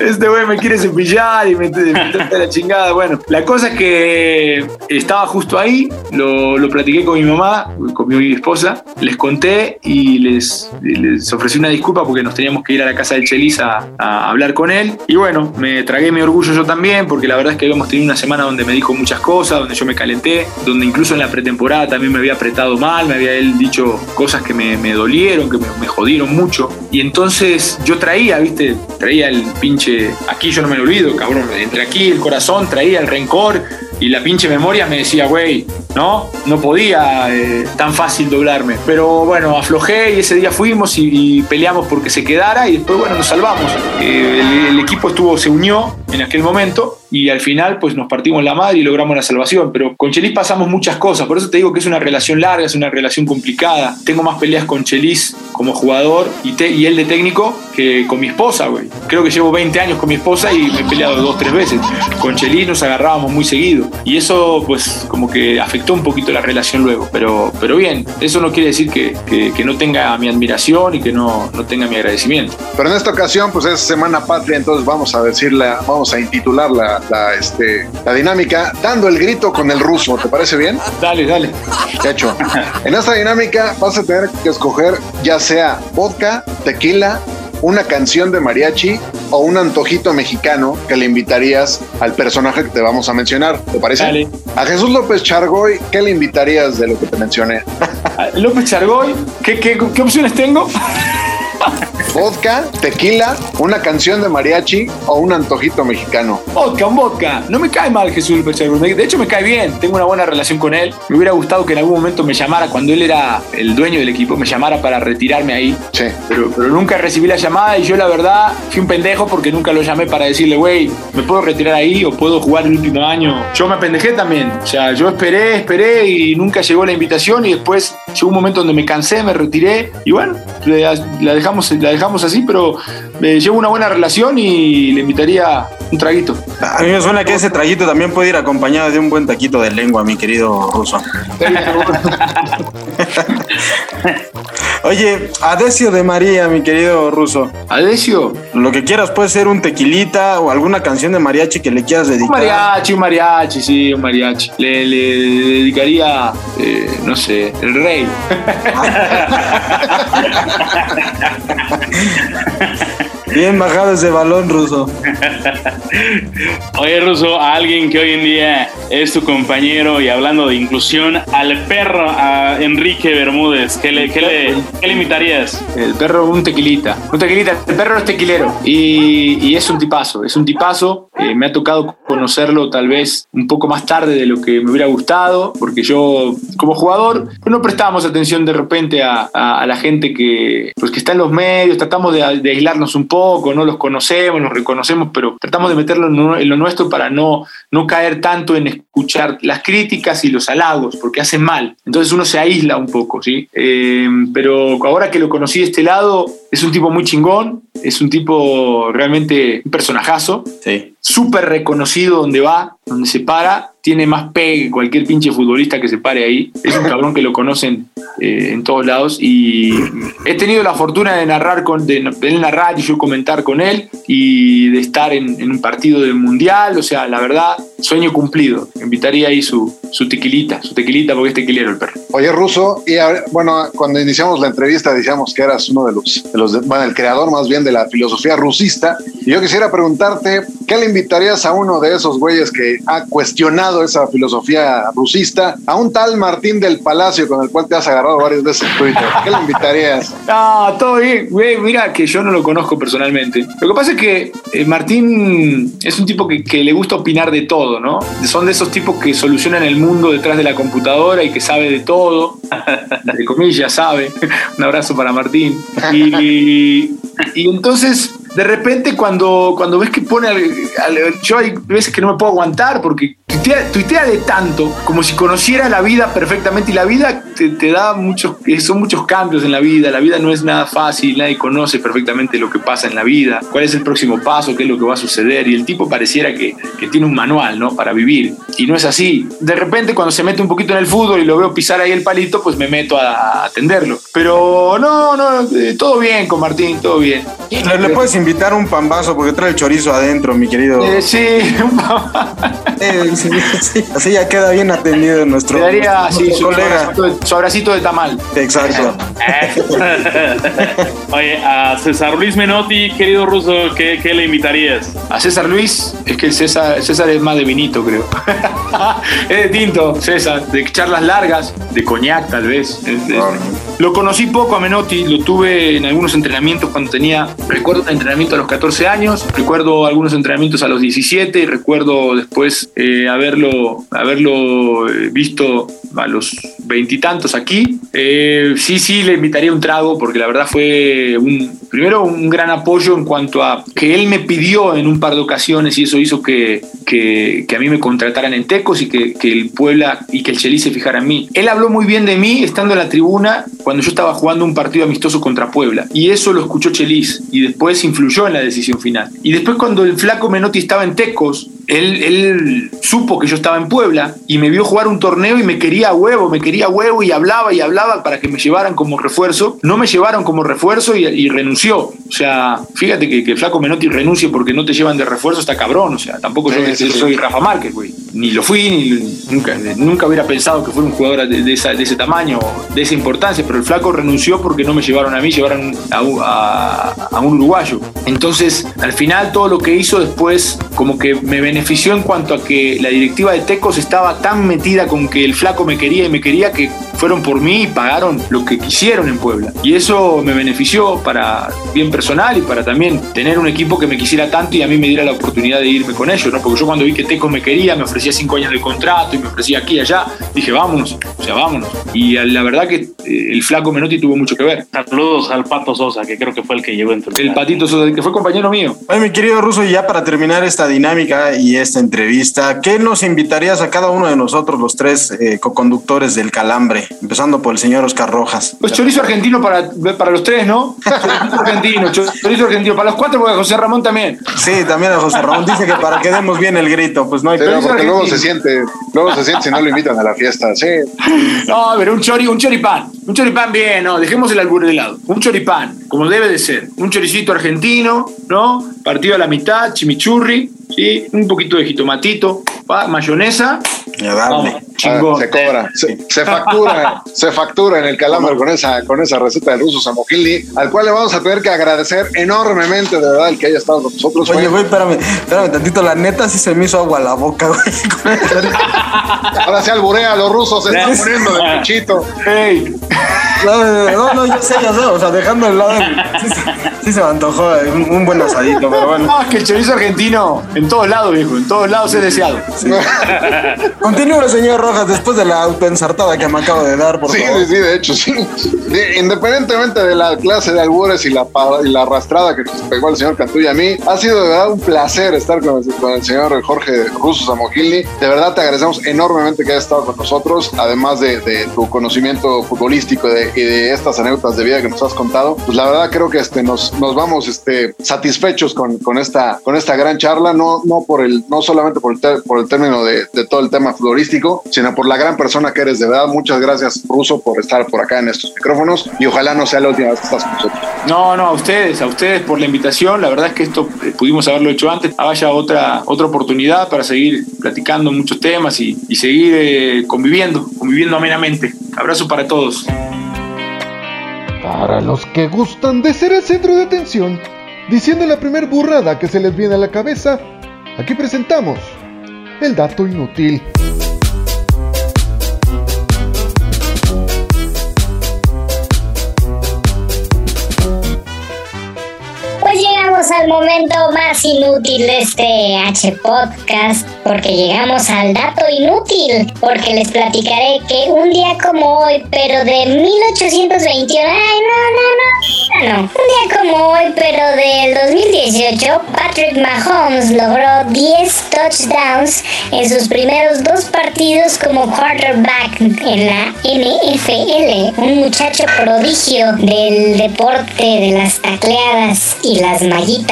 este güey me quiere cepillar y me, me trata la chingada. Bueno, la cosa es que estaba justo ahí, lo, lo platiqué con mi mamá, con mi esposa, les conté y les, les ofrecí una disculpa porque nos teníamos que ir a la casa del Chelis a, a hablar con él. Y bueno, me tragué mi orgullo yo también, porque la verdad es que habíamos tenido una semana donde me dijo muchas cosas, donde yo me calenté, donde incluso en la pretemporada también me había apretado mal, me había él dicho cosas que me, me dolieron, que me, me, jodieron mucho. Y entonces yo traía, viste, traía el pinche, aquí yo no me lo olvido, cabrón, entre aquí el corazón, traía el rencor y la pinche memoria me decía, güey, ¿no? No podía eh, tan fácil doblarme. Pero bueno, aflojé y ese día fuimos y, peleamos porque se quedara y después, bueno, nos salvamos. Eh, el, el, equipo estuvo, se unió en aquel momento y al final pues nos partimos la madre y logramos la salvación. Pero con Chelis pasamos muchas cosas, por eso te digo que es una relación larga, es una relación complicada. Tengo más peleas con Chelis como jugador y, te, y él de técnico que con mi esposa, güey. Creo que llevo 20 años con mi esposa y me he peleado dos, tres veces. Con Chelis nos agarrábamos muy seguido y eso pues como que afectó un poquito la relación luego. Pero, pero bien, eso no quiere decir que, que, que no tenga mi admiración y que no, no tenga mi agradecimiento. Pero en esta ocasión pues es Semana Patria, entonces vamos a decirla, vamos a intitularla la, este, la dinámica dando el grito con el ruso. ¿Te parece bien? Dale, dale. Hecho. En esta dinámica vas a tener que escoger ya sea vodka, tequila, una canción de mariachi o un antojito mexicano que le invitarías al personaje que te vamos a mencionar. ¿Te parece? Dale. A Jesús López Chargoy, ¿qué le invitarías de lo que te mencioné? López Chargoy, ¿qué, qué, qué opciones tengo? Vodka, tequila, una canción de mariachi o un antojito mexicano. Vodka, un vodka. No me cae mal Jesús Pechero. De hecho, me cae bien. Tengo una buena relación con él. Me hubiera gustado que en algún momento me llamara, cuando él era el dueño del equipo, me llamara para retirarme ahí. Sí. Pero, pero nunca recibí la llamada y yo, la verdad, fui un pendejo porque nunca lo llamé para decirle, güey, ¿me puedo retirar ahí o puedo jugar el último año? Yo me pendejé también. O sea, yo esperé, esperé y nunca llegó la invitación y después llegó un momento donde me cansé, me retiré y bueno, la dejamos, la dejamos así, pero eh, llevo una buena relación y le invitaría un traguito. A mí me suena que ese traguito también puede ir acompañado de un buen taquito de lengua, mi querido ruso. Oye, Adesio de María, mi querido ruso. ¿Adesio? Lo que quieras, puede ser un tequilita o alguna canción de mariachi que le quieras dedicar. Un mariachi, un mariachi, sí, un mariachi. Le, le dedicaría, eh, no sé, el rey. Bien bajado ese balón, Ruso. Oye, Ruso, a alguien que hoy en día es tu compañero y hablando de inclusión, al perro, a Enrique Bermúdez, ¿qué le, qué le, qué le imitarías? El perro, un tequilita. Un tequilita. El perro es tequilero y, y es un tipazo, es un tipazo. Eh, me ha tocado conocerlo tal vez un poco más tarde de lo que me hubiera gustado, porque yo como jugador pues no prestábamos atención de repente a, a, a la gente que, pues que está en los medios, tratamos de, de aislarnos un poco no los conocemos, nos reconocemos, pero tratamos de meterlo en lo nuestro para no, no caer tanto en escuchar las críticas y los halagos, porque hacen mal. Entonces uno se aísla un poco, ¿sí? Eh, pero ahora que lo conocí de este lado, es un tipo muy chingón, es un tipo realmente un personajazo. Sí. Súper reconocido donde va, donde se para, tiene más pegue que cualquier pinche futbolista que se pare ahí. Es un cabrón que lo conocen eh, en todos lados y he tenido la fortuna de narrar con de, de narrar y yo comentar con él y de estar en, en, un partido del mundial, o sea, la verdad, sueño cumplido. Invitaría ahí su, su tequilita, su tequilita porque es tequilero el perro. Oye, Ruso, y a, bueno, cuando iniciamos la entrevista decíamos que eras uno de los, de los bueno, el creador más bien de la filosofía rusista. Y yo quisiera preguntarte, ¿qué le invitarías a uno de esos güeyes que ha cuestionado esa filosofía rusista? A un tal Martín del Palacio con el cual te has agarrado varios veces en Twitter. ¿Qué le invitarías? No, todo bien, güey. Mira que yo no lo conozco personalmente. Lo que pasa es que eh, Martín es un tipo que, que, le gusta opinar de todo, ¿no? Son de esos tipos que solucionan el mundo detrás de la computadora y que sabe de todo. De comillas, sabe. un abrazo para Martín. Y, y entonces de repente cuando, cuando ves que pone al, al, yo hay veces que no me puedo aguantar porque tuitea, tuitea, de tanto como si conociera la vida perfectamente y la vida te, te, da muchos son muchos cambios en la vida. La vida no es nada fácil nadie conoce perfectamente lo que pasa en la vida cuál es el próximo paso qué es lo que va a suceder y el tipo pareciera que, que tiene un manual no para vivir y no es así. De repente cuando se mete un poquito en el fútbol y lo veo pisar ahí el palito pues me meto a, atenderlo. Pero no no eh, todo bien con Martín todo bien. Le, le puedes invitar un pambazo porque trae el chorizo adentro, mi querido. Eh, sí, un eh, sí, sí, Así ya queda bien atendido nuestro, daría, nuestro, sí, colega. Su abracito, su abracito de tamal. Exacto. Oye, a César Luis Menotti, querido ruso, ¿qué, ¿qué, le invitarías? A César Luis, es que César, César es más de vinito, creo. es de tinto, César, de charlas largas, de coñac tal vez. Es, es, lo conocí poco a Menotti, lo tuve en algunos entrenamientos cuando tenía, recuerdo un entrenamiento a los 14 años, recuerdo algunos entrenamientos a los 17 y recuerdo después eh, haberlo, haberlo visto a los veintitantos aquí. Eh, sí, sí, le invitaría un trago porque la verdad fue un, primero un gran apoyo en cuanto a que él me pidió en un par de ocasiones y eso hizo que, que, que a mí me contrataran en Tecos y que, que, el Puebla y que el Chelis se fijara en mí. Él habló muy bien de mí estando en la tribuna yo estaba jugando un partido amistoso contra Puebla y eso lo escuchó Chelis y después influyó en la decisión final. Y después cuando el flaco Menotti estaba en Tecos, él, él, supo que yo estaba en Puebla y me vio jugar un torneo y me quería huevo, me quería huevo y hablaba y hablaba para que me llevaran como refuerzo. No me llevaron como refuerzo y, y renunció. O sea, fíjate que, que, Flaco Menotti renuncie porque no te llevan de refuerzo está cabrón. O sea, tampoco yo, sí, soy Rafa Márquez, güey. Ni lo fui, ni nunca, nunca hubiera pensado que fuera un jugador de, de, esa, de, ese tamaño, de esa importancia, pero el Flaco renunció porque no me llevaron a mí, llevaron a, a, a un uruguayo. Entonces, al final todo lo que hizo después como que me benefició en cuanto a que la directiva de Tecos estaba tan metida con que el flaco me quería y me quería que fueron por mí y pagaron lo que quisieron en Puebla. Y eso me benefició para bien personal y para también tener un equipo que me quisiera tanto y a mí me diera la oportunidad de irme con ellos, ¿no? Porque yo cuando vi que Teco me quería, me ofrecía cinco años de contrato y me ofrecía aquí y allá, dije, vámonos, o sea, vámonos. Y la verdad que eh, el flaco Menotti tuvo mucho que ver. Saludos al Pato Sosa, que creo que fue el que llegó entre El Patito Sosa, que fue compañero mío. Oye, mi querido Ruso, ya para terminar esta dinámica y esta entrevista, ¿qué nos invitarías a cada uno de nosotros, los tres eh, co-conductores del Calambre? Empezando por el señor Oscar Rojas. Pues chorizo argentino para, para los tres, ¿no? chorizo argentino, chorizo argentino. Para los cuatro, porque José Ramón también. Sí, también a José Ramón dice que para que demos bien el grito, pues no hay pero porque luego se siente, luego se siente si no lo invitan a la fiesta, sí. No, pero un chori, un choripán, un choripán bien, no, dejemos el albur de lado. Un choripán, como debe de ser. Un choricito argentino, ¿no? Partido a la mitad, chimichurri, ¿sí? Un poquito de jitomatito, mayonesa. Vamos, chingón. se cobra, se, factura, se factura en el calambre con esa, con esa receta del ruso Samogilny, al cual le vamos a tener que agradecer enormemente, de verdad, el que haya estado con nosotros. Oye, güey, espérame, espérame tantito, la neta sí se me hizo agua la boca, güey. Ahora se alburea, los rusos se están poniendo de pechito. Hey. No, no, yo sé, yo sé, o sea, dejando el lado, sí, se me antojó un, buen asadito, pero bueno. No, es que el chorizo argentino, en todos lados, viejo, en todos lados es deseado. Continúe, señor Rojas, después de la autoensartada que me acabo de dar, por sí, favor. Sí, sí, de hecho, sí. Independientemente de la clase de albures y la, y la arrastrada que nos pegó el señor Cantú y a mí, ha sido de verdad un placer estar con el, señor Jorge Russo Samogilny. De verdad te agradecemos enormemente que hayas estado con nosotros, además de, de tu conocimiento futbolístico de, y de estas anécdotas de vida que nos has contado. Pues la verdad creo que este, nos, nos vamos este, satisfechos con, con, esta, con esta gran charla, no, no, por el, no solamente por el, por el término de, de todo el tema futbolístico, sino por la gran persona que eres. De verdad, muchas gracias, Russo, por estar por acá en estos micrófonos y ojalá no sea la última vez que estás con nosotros. No, no, a ustedes, a ustedes por la invitación. La verdad es que esto eh, pudimos haberlo hecho antes. Vaya otra, otra oportunidad para seguir platicando muchos temas y, y seguir eh, conviviendo, conviviendo amenamente. Abrazo para todos. Para los que gustan de ser el centro de atención, diciendo la primer burrada que se les viene a la cabeza, aquí presentamos el dato inútil. Al momento más inútil de este H podcast, porque llegamos al dato inútil, porque les platicaré que un día como hoy, pero de 1821, ay, no, no, no, no, un día como hoy, pero del 2018, Patrick Mahomes logró 10 touchdowns en sus primeros dos partidos como quarterback en la NFL, un muchacho prodigio del deporte de las tacleadas y las mallitas.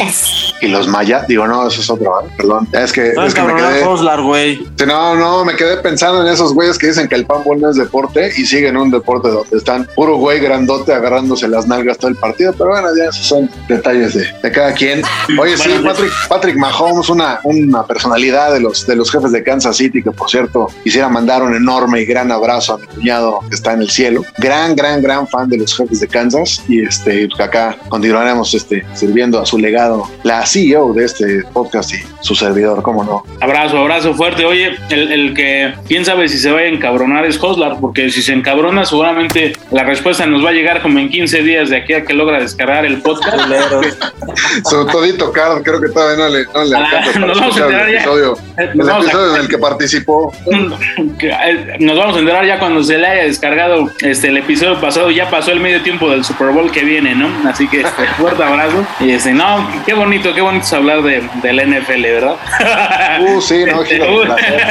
Y los mayas, digo, no, eso es otro, ¿eh? perdón. Es que, No, es que me quedé. Sí, No, no, me quedé pensando en esos güeyes que dicen que el panball no es deporte y siguen un deporte donde están puro güey grandote agarrándose las nalgas todo el partido, pero bueno, ya esos son detalles de, de cada quien. Oye, sí, Patrick, Patrick Mahomes, una, una personalidad de los, de los jefes de Kansas City, que por cierto quisiera mandar un enorme y gran abrazo a mi cuñado que está en el cielo. Gran, gran, gran fan de los jefes de Kansas y este, acá continuaremos este, sirviendo a su legado, la CEO de este podcast y su servidor, cómo no. Abrazo, abrazo fuerte. Oye, el, el que quién sabe si se va a encabronar es Hoslar, porque si se encabrona, seguramente la respuesta nos va a llegar como en 15 días de aquí a que logra descargar el podcast. Su todito card, creo que todavía no le, no le Ah, alcanza para nos vamos a escuchar el ya. episodio, el nos vamos a- episodio en el que participó. Eh, Nos vamos a enterar ya cuando se le haya descargado este el episodio pasado, ya pasó el medio tiempo del Super Bowl que viene, ¿no? Así que este, fuerte abrazo. Y este, no, qué bonito, qué bonito es hablar de, del NFL, ¿verdad? Uh, sí, no, Este, giro de placer.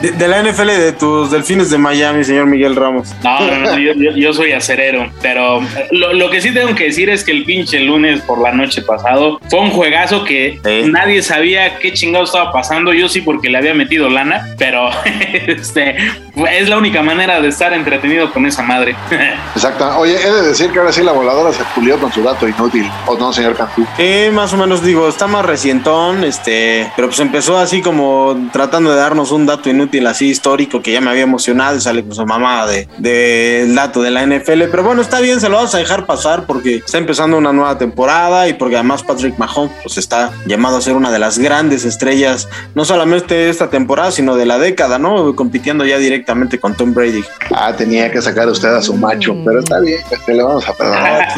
De, de la NFL de tus delfines de Miami, señor Miguel Ramos. No, no, no, yo, yo- yo soy acerero, pero eh, lo, lo que sí tengo que decir es que el pinche lunes por la noche pasado fue un juegazo que Sí. nadie sabía qué chingado estaba pasando. Yo sí porque le había metido lana, pero este es la única manera de estar entretenido con esa madre. Exacto. Oye, he de decir que ahora sí la voladora se pulió con su dato inútil. ¿O no, señor Cantú? Eh, más o menos digo, está más recientón, este, pero pues empezó así como tratando de darnos un dato inútil así histórico que ya me había emocionado y sale con su mamá de, del dato de la NFL, pero bueno, está bien, se lo vamos a dejar pasar porque está empezando una nueva temporada y porque además Patrick Mahomes pues está llamado a ser una de las grandes estrellas, no solamente de esta temporada, sino de la década, ¿no? Compitiendo ya directamente directamente con Tom Brady. Ah, tenía que sacar usted a su macho, pero está bien, que le vamos a perdonar.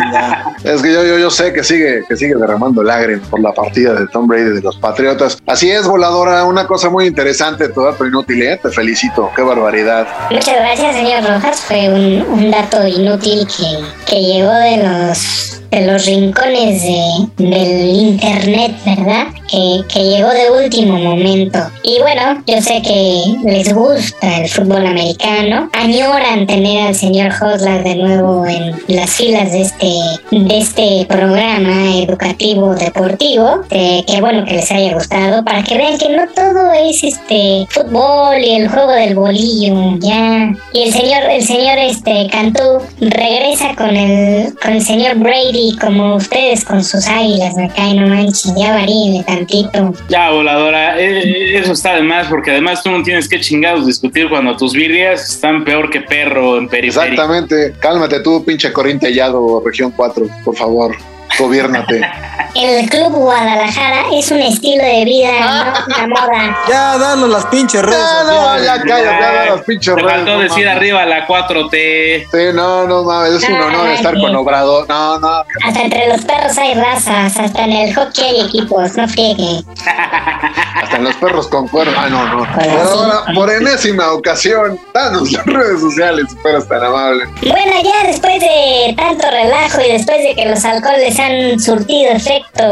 es que yo, yo, yo sé que sigue, que sigue derramando lágrimas por la partida de Tom Brady de los Patriotas. Así es, voladora, una cosa muy interesante, tu dato inútil, ¿eh? te felicito, qué barbaridad. Muchas gracias, señor Rojas. Fue un, un dato inútil que, que llegó de los de los rincones de, del internet, ¿verdad? Que, que, llegó de último momento. Y bueno, yo sé que les gusta el fútbol americano, añoran tener al señor Hoslar de nuevo en las filas de este, de este programa educativo deportivo. Eh, que bueno que les haya gustado, para que vean que no todo es este fútbol y el juego del bolillo, ya. Y el señor, el señor este Cantú regresa con el, con el señor Brady y como ustedes con sus águilas me caen, no manches, ya varíenle tantito. Ya, voladora, eh, eh, eso está de más, porque además tú no tienes que chingados discutir cuando tus birrias están peor que perro en periferia. Exactamente, cálmate tú, pinche corintellado, región 4, por favor. Gobiernate. El Club Guadalajara es un estilo de vida, no una moda. Ya, danos las pinches redes. Ya, no, ya cállate, ya danos las pinches redes. faltó no decir mames. arriba la 4T. Sí, no, no mames, es un honor Ay, estar sí. con Obrador. No, no, Hasta entre los perros hay razas, hasta en el hockey hay equipos, no friegue. hasta en los perros con cuerno. Ah, no, no. Pero sí. ahora, por enésima ocasión, danos las redes sociales, si fueras tan amable. Bueno, ya después de tanto relajo y después de que los alcoholes han surtido efecto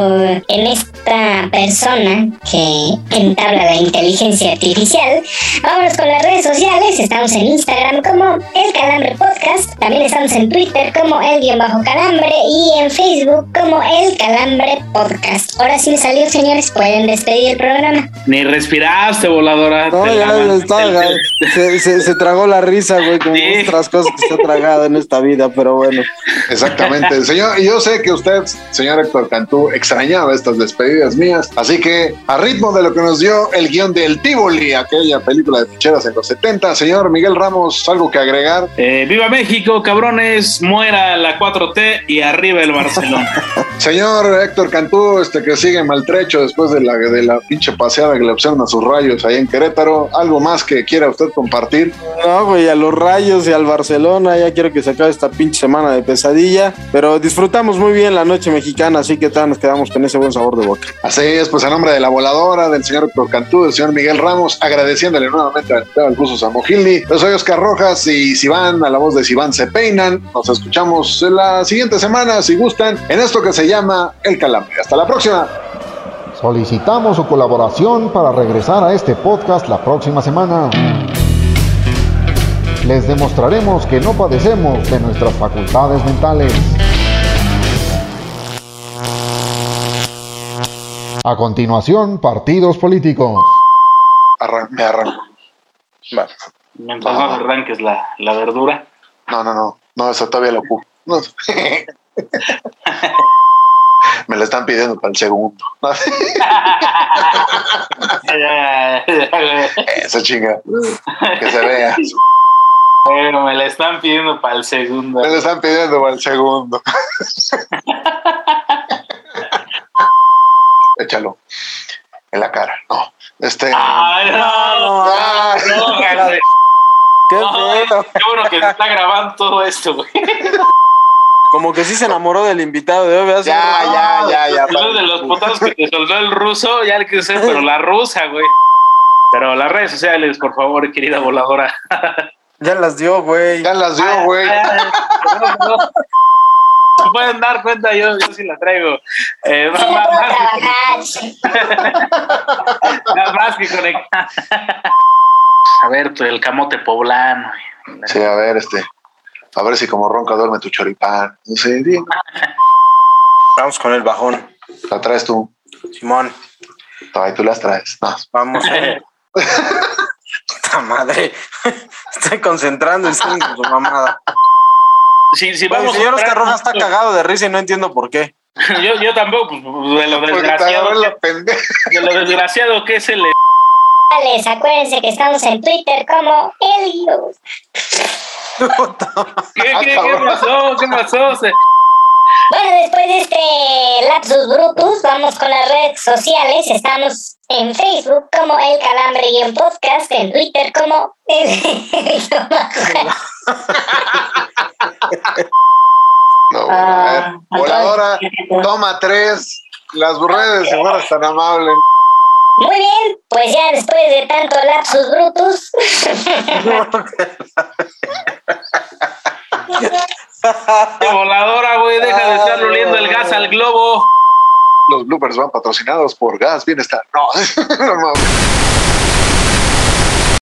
en esta persona que entabla la inteligencia artificial, vámonos con las redes sociales. Estamos en Instagram como El Calambre Podcast, también estamos en Twitter como El Guión Bajo Calambre y en Facebook como El Calambre Podcast. Ahora sí me salió, señores, pueden despedir el programa. Ni respiraste, voladora. No, ya la- se, se- se tragó la risa, güey, como Sí. otras cosas que se ha tragado en esta vida, pero bueno. Exactamente. Señor, yo sé que usted, señor Héctor Cantú, extrañaba estas despedidas mías. Así que, a ritmo de lo que nos dio el guion del Tivoli, aquella película de ficheras en los 70, señor Miguel Ramos, ¿algo que agregar? Eh, ¡Viva México, cabrones! Muera la 4T y arriba el Barcelona. Señor Héctor Cantú, este que sigue maltrecho después de la, de la pinche paseada que le observan a sus rayos ahí en Querétaro, ¿algo más que quiera usted compartir? No, güey, a los rayos y al Barcelona, ya quiero que se acabe esta pinche semana de pesadilla, pero disfrutamos muy bien la noche mexicana, así que todavía nos quedamos con ese buen sabor de boca. Así es, pues a nombre de la voladora, del señor Héctor Cantú, del señor Miguel Ramos, agradeciéndole nuevamente al Buzo Samogilni. Yo soy Oscar Rojas y Sivan, a la voz de Sivan se peinan. Nos escuchamos la siguiente semana, si gustan, en esto que se llama El Calambre. Hasta la próxima. Solicitamos su colaboración para regresar a este podcast la próxima semana. Les demostraremos que no padecemos de nuestras facultades mentales. A continuación, partidos políticos. Arran- me arranco. Vale. Mientras no arranques la, la verdura. No, no, no. No, eso todavía lo ocupo. No. Me lo están pidiendo para el segundo. Esa chinga. Que se vea. Bueno, me la están pidiendo para el segundo. Me lo están pidiendo para el segundo. Échalo. En la cara. No. Este. Ay, no, Ah, no, cara de- Qué no, pedo. Qué bueno que se está grabando todo esto, güey. Como que sí se enamoró del invitado de hoy, ¿verdad? Ya, ya, ya, ya. Después de los putazos que te soltó el ruso, ya le quise pero la rusa, güey. Pero las redes sociales, por favor, querida voladora. Ya las dio, güey. Ya las dio, güey. Se pueden dar cuenta, yo, yo sí la traigo. Eh, más, más-. Nada más que conectar. A ver, tú, el camote poblano. Sí, a ver, este. A ver si como ronca duerme tu choripán. No sé, bien. Vamos con el bajón. La traes tú. Simón, Ay, tú las traes. No. vamos. Puta madre. Estoy concentrando y estoy con su mamada. Si, si Bueno, el vamos señor a Oscar Rojas está cagado de risa y no entiendo por qué. Yo, yo tampoco, pues, de lo desgraciado, que, de lo desgraciado que es el Les acuérdense que estamos en Twitter como Helios. ¿Qué, Ah, qué, qué pasó? ¿Qué pasó? Se- Bueno, después de este lapsus brutus, vamos con las redes sociales. Estamos en Facebook como El Calambre y en podcast, en Twitter como El No, a ver. Voladora, toma tres. Las redes, si fueras tan amable. Muy bien, pues ya después de tanto lapsus brutus. Qué voladora, güey, deja de estar oliendo el gas al globo. Los bloopers van patrocinados por Gas Bienestar. No, no, no.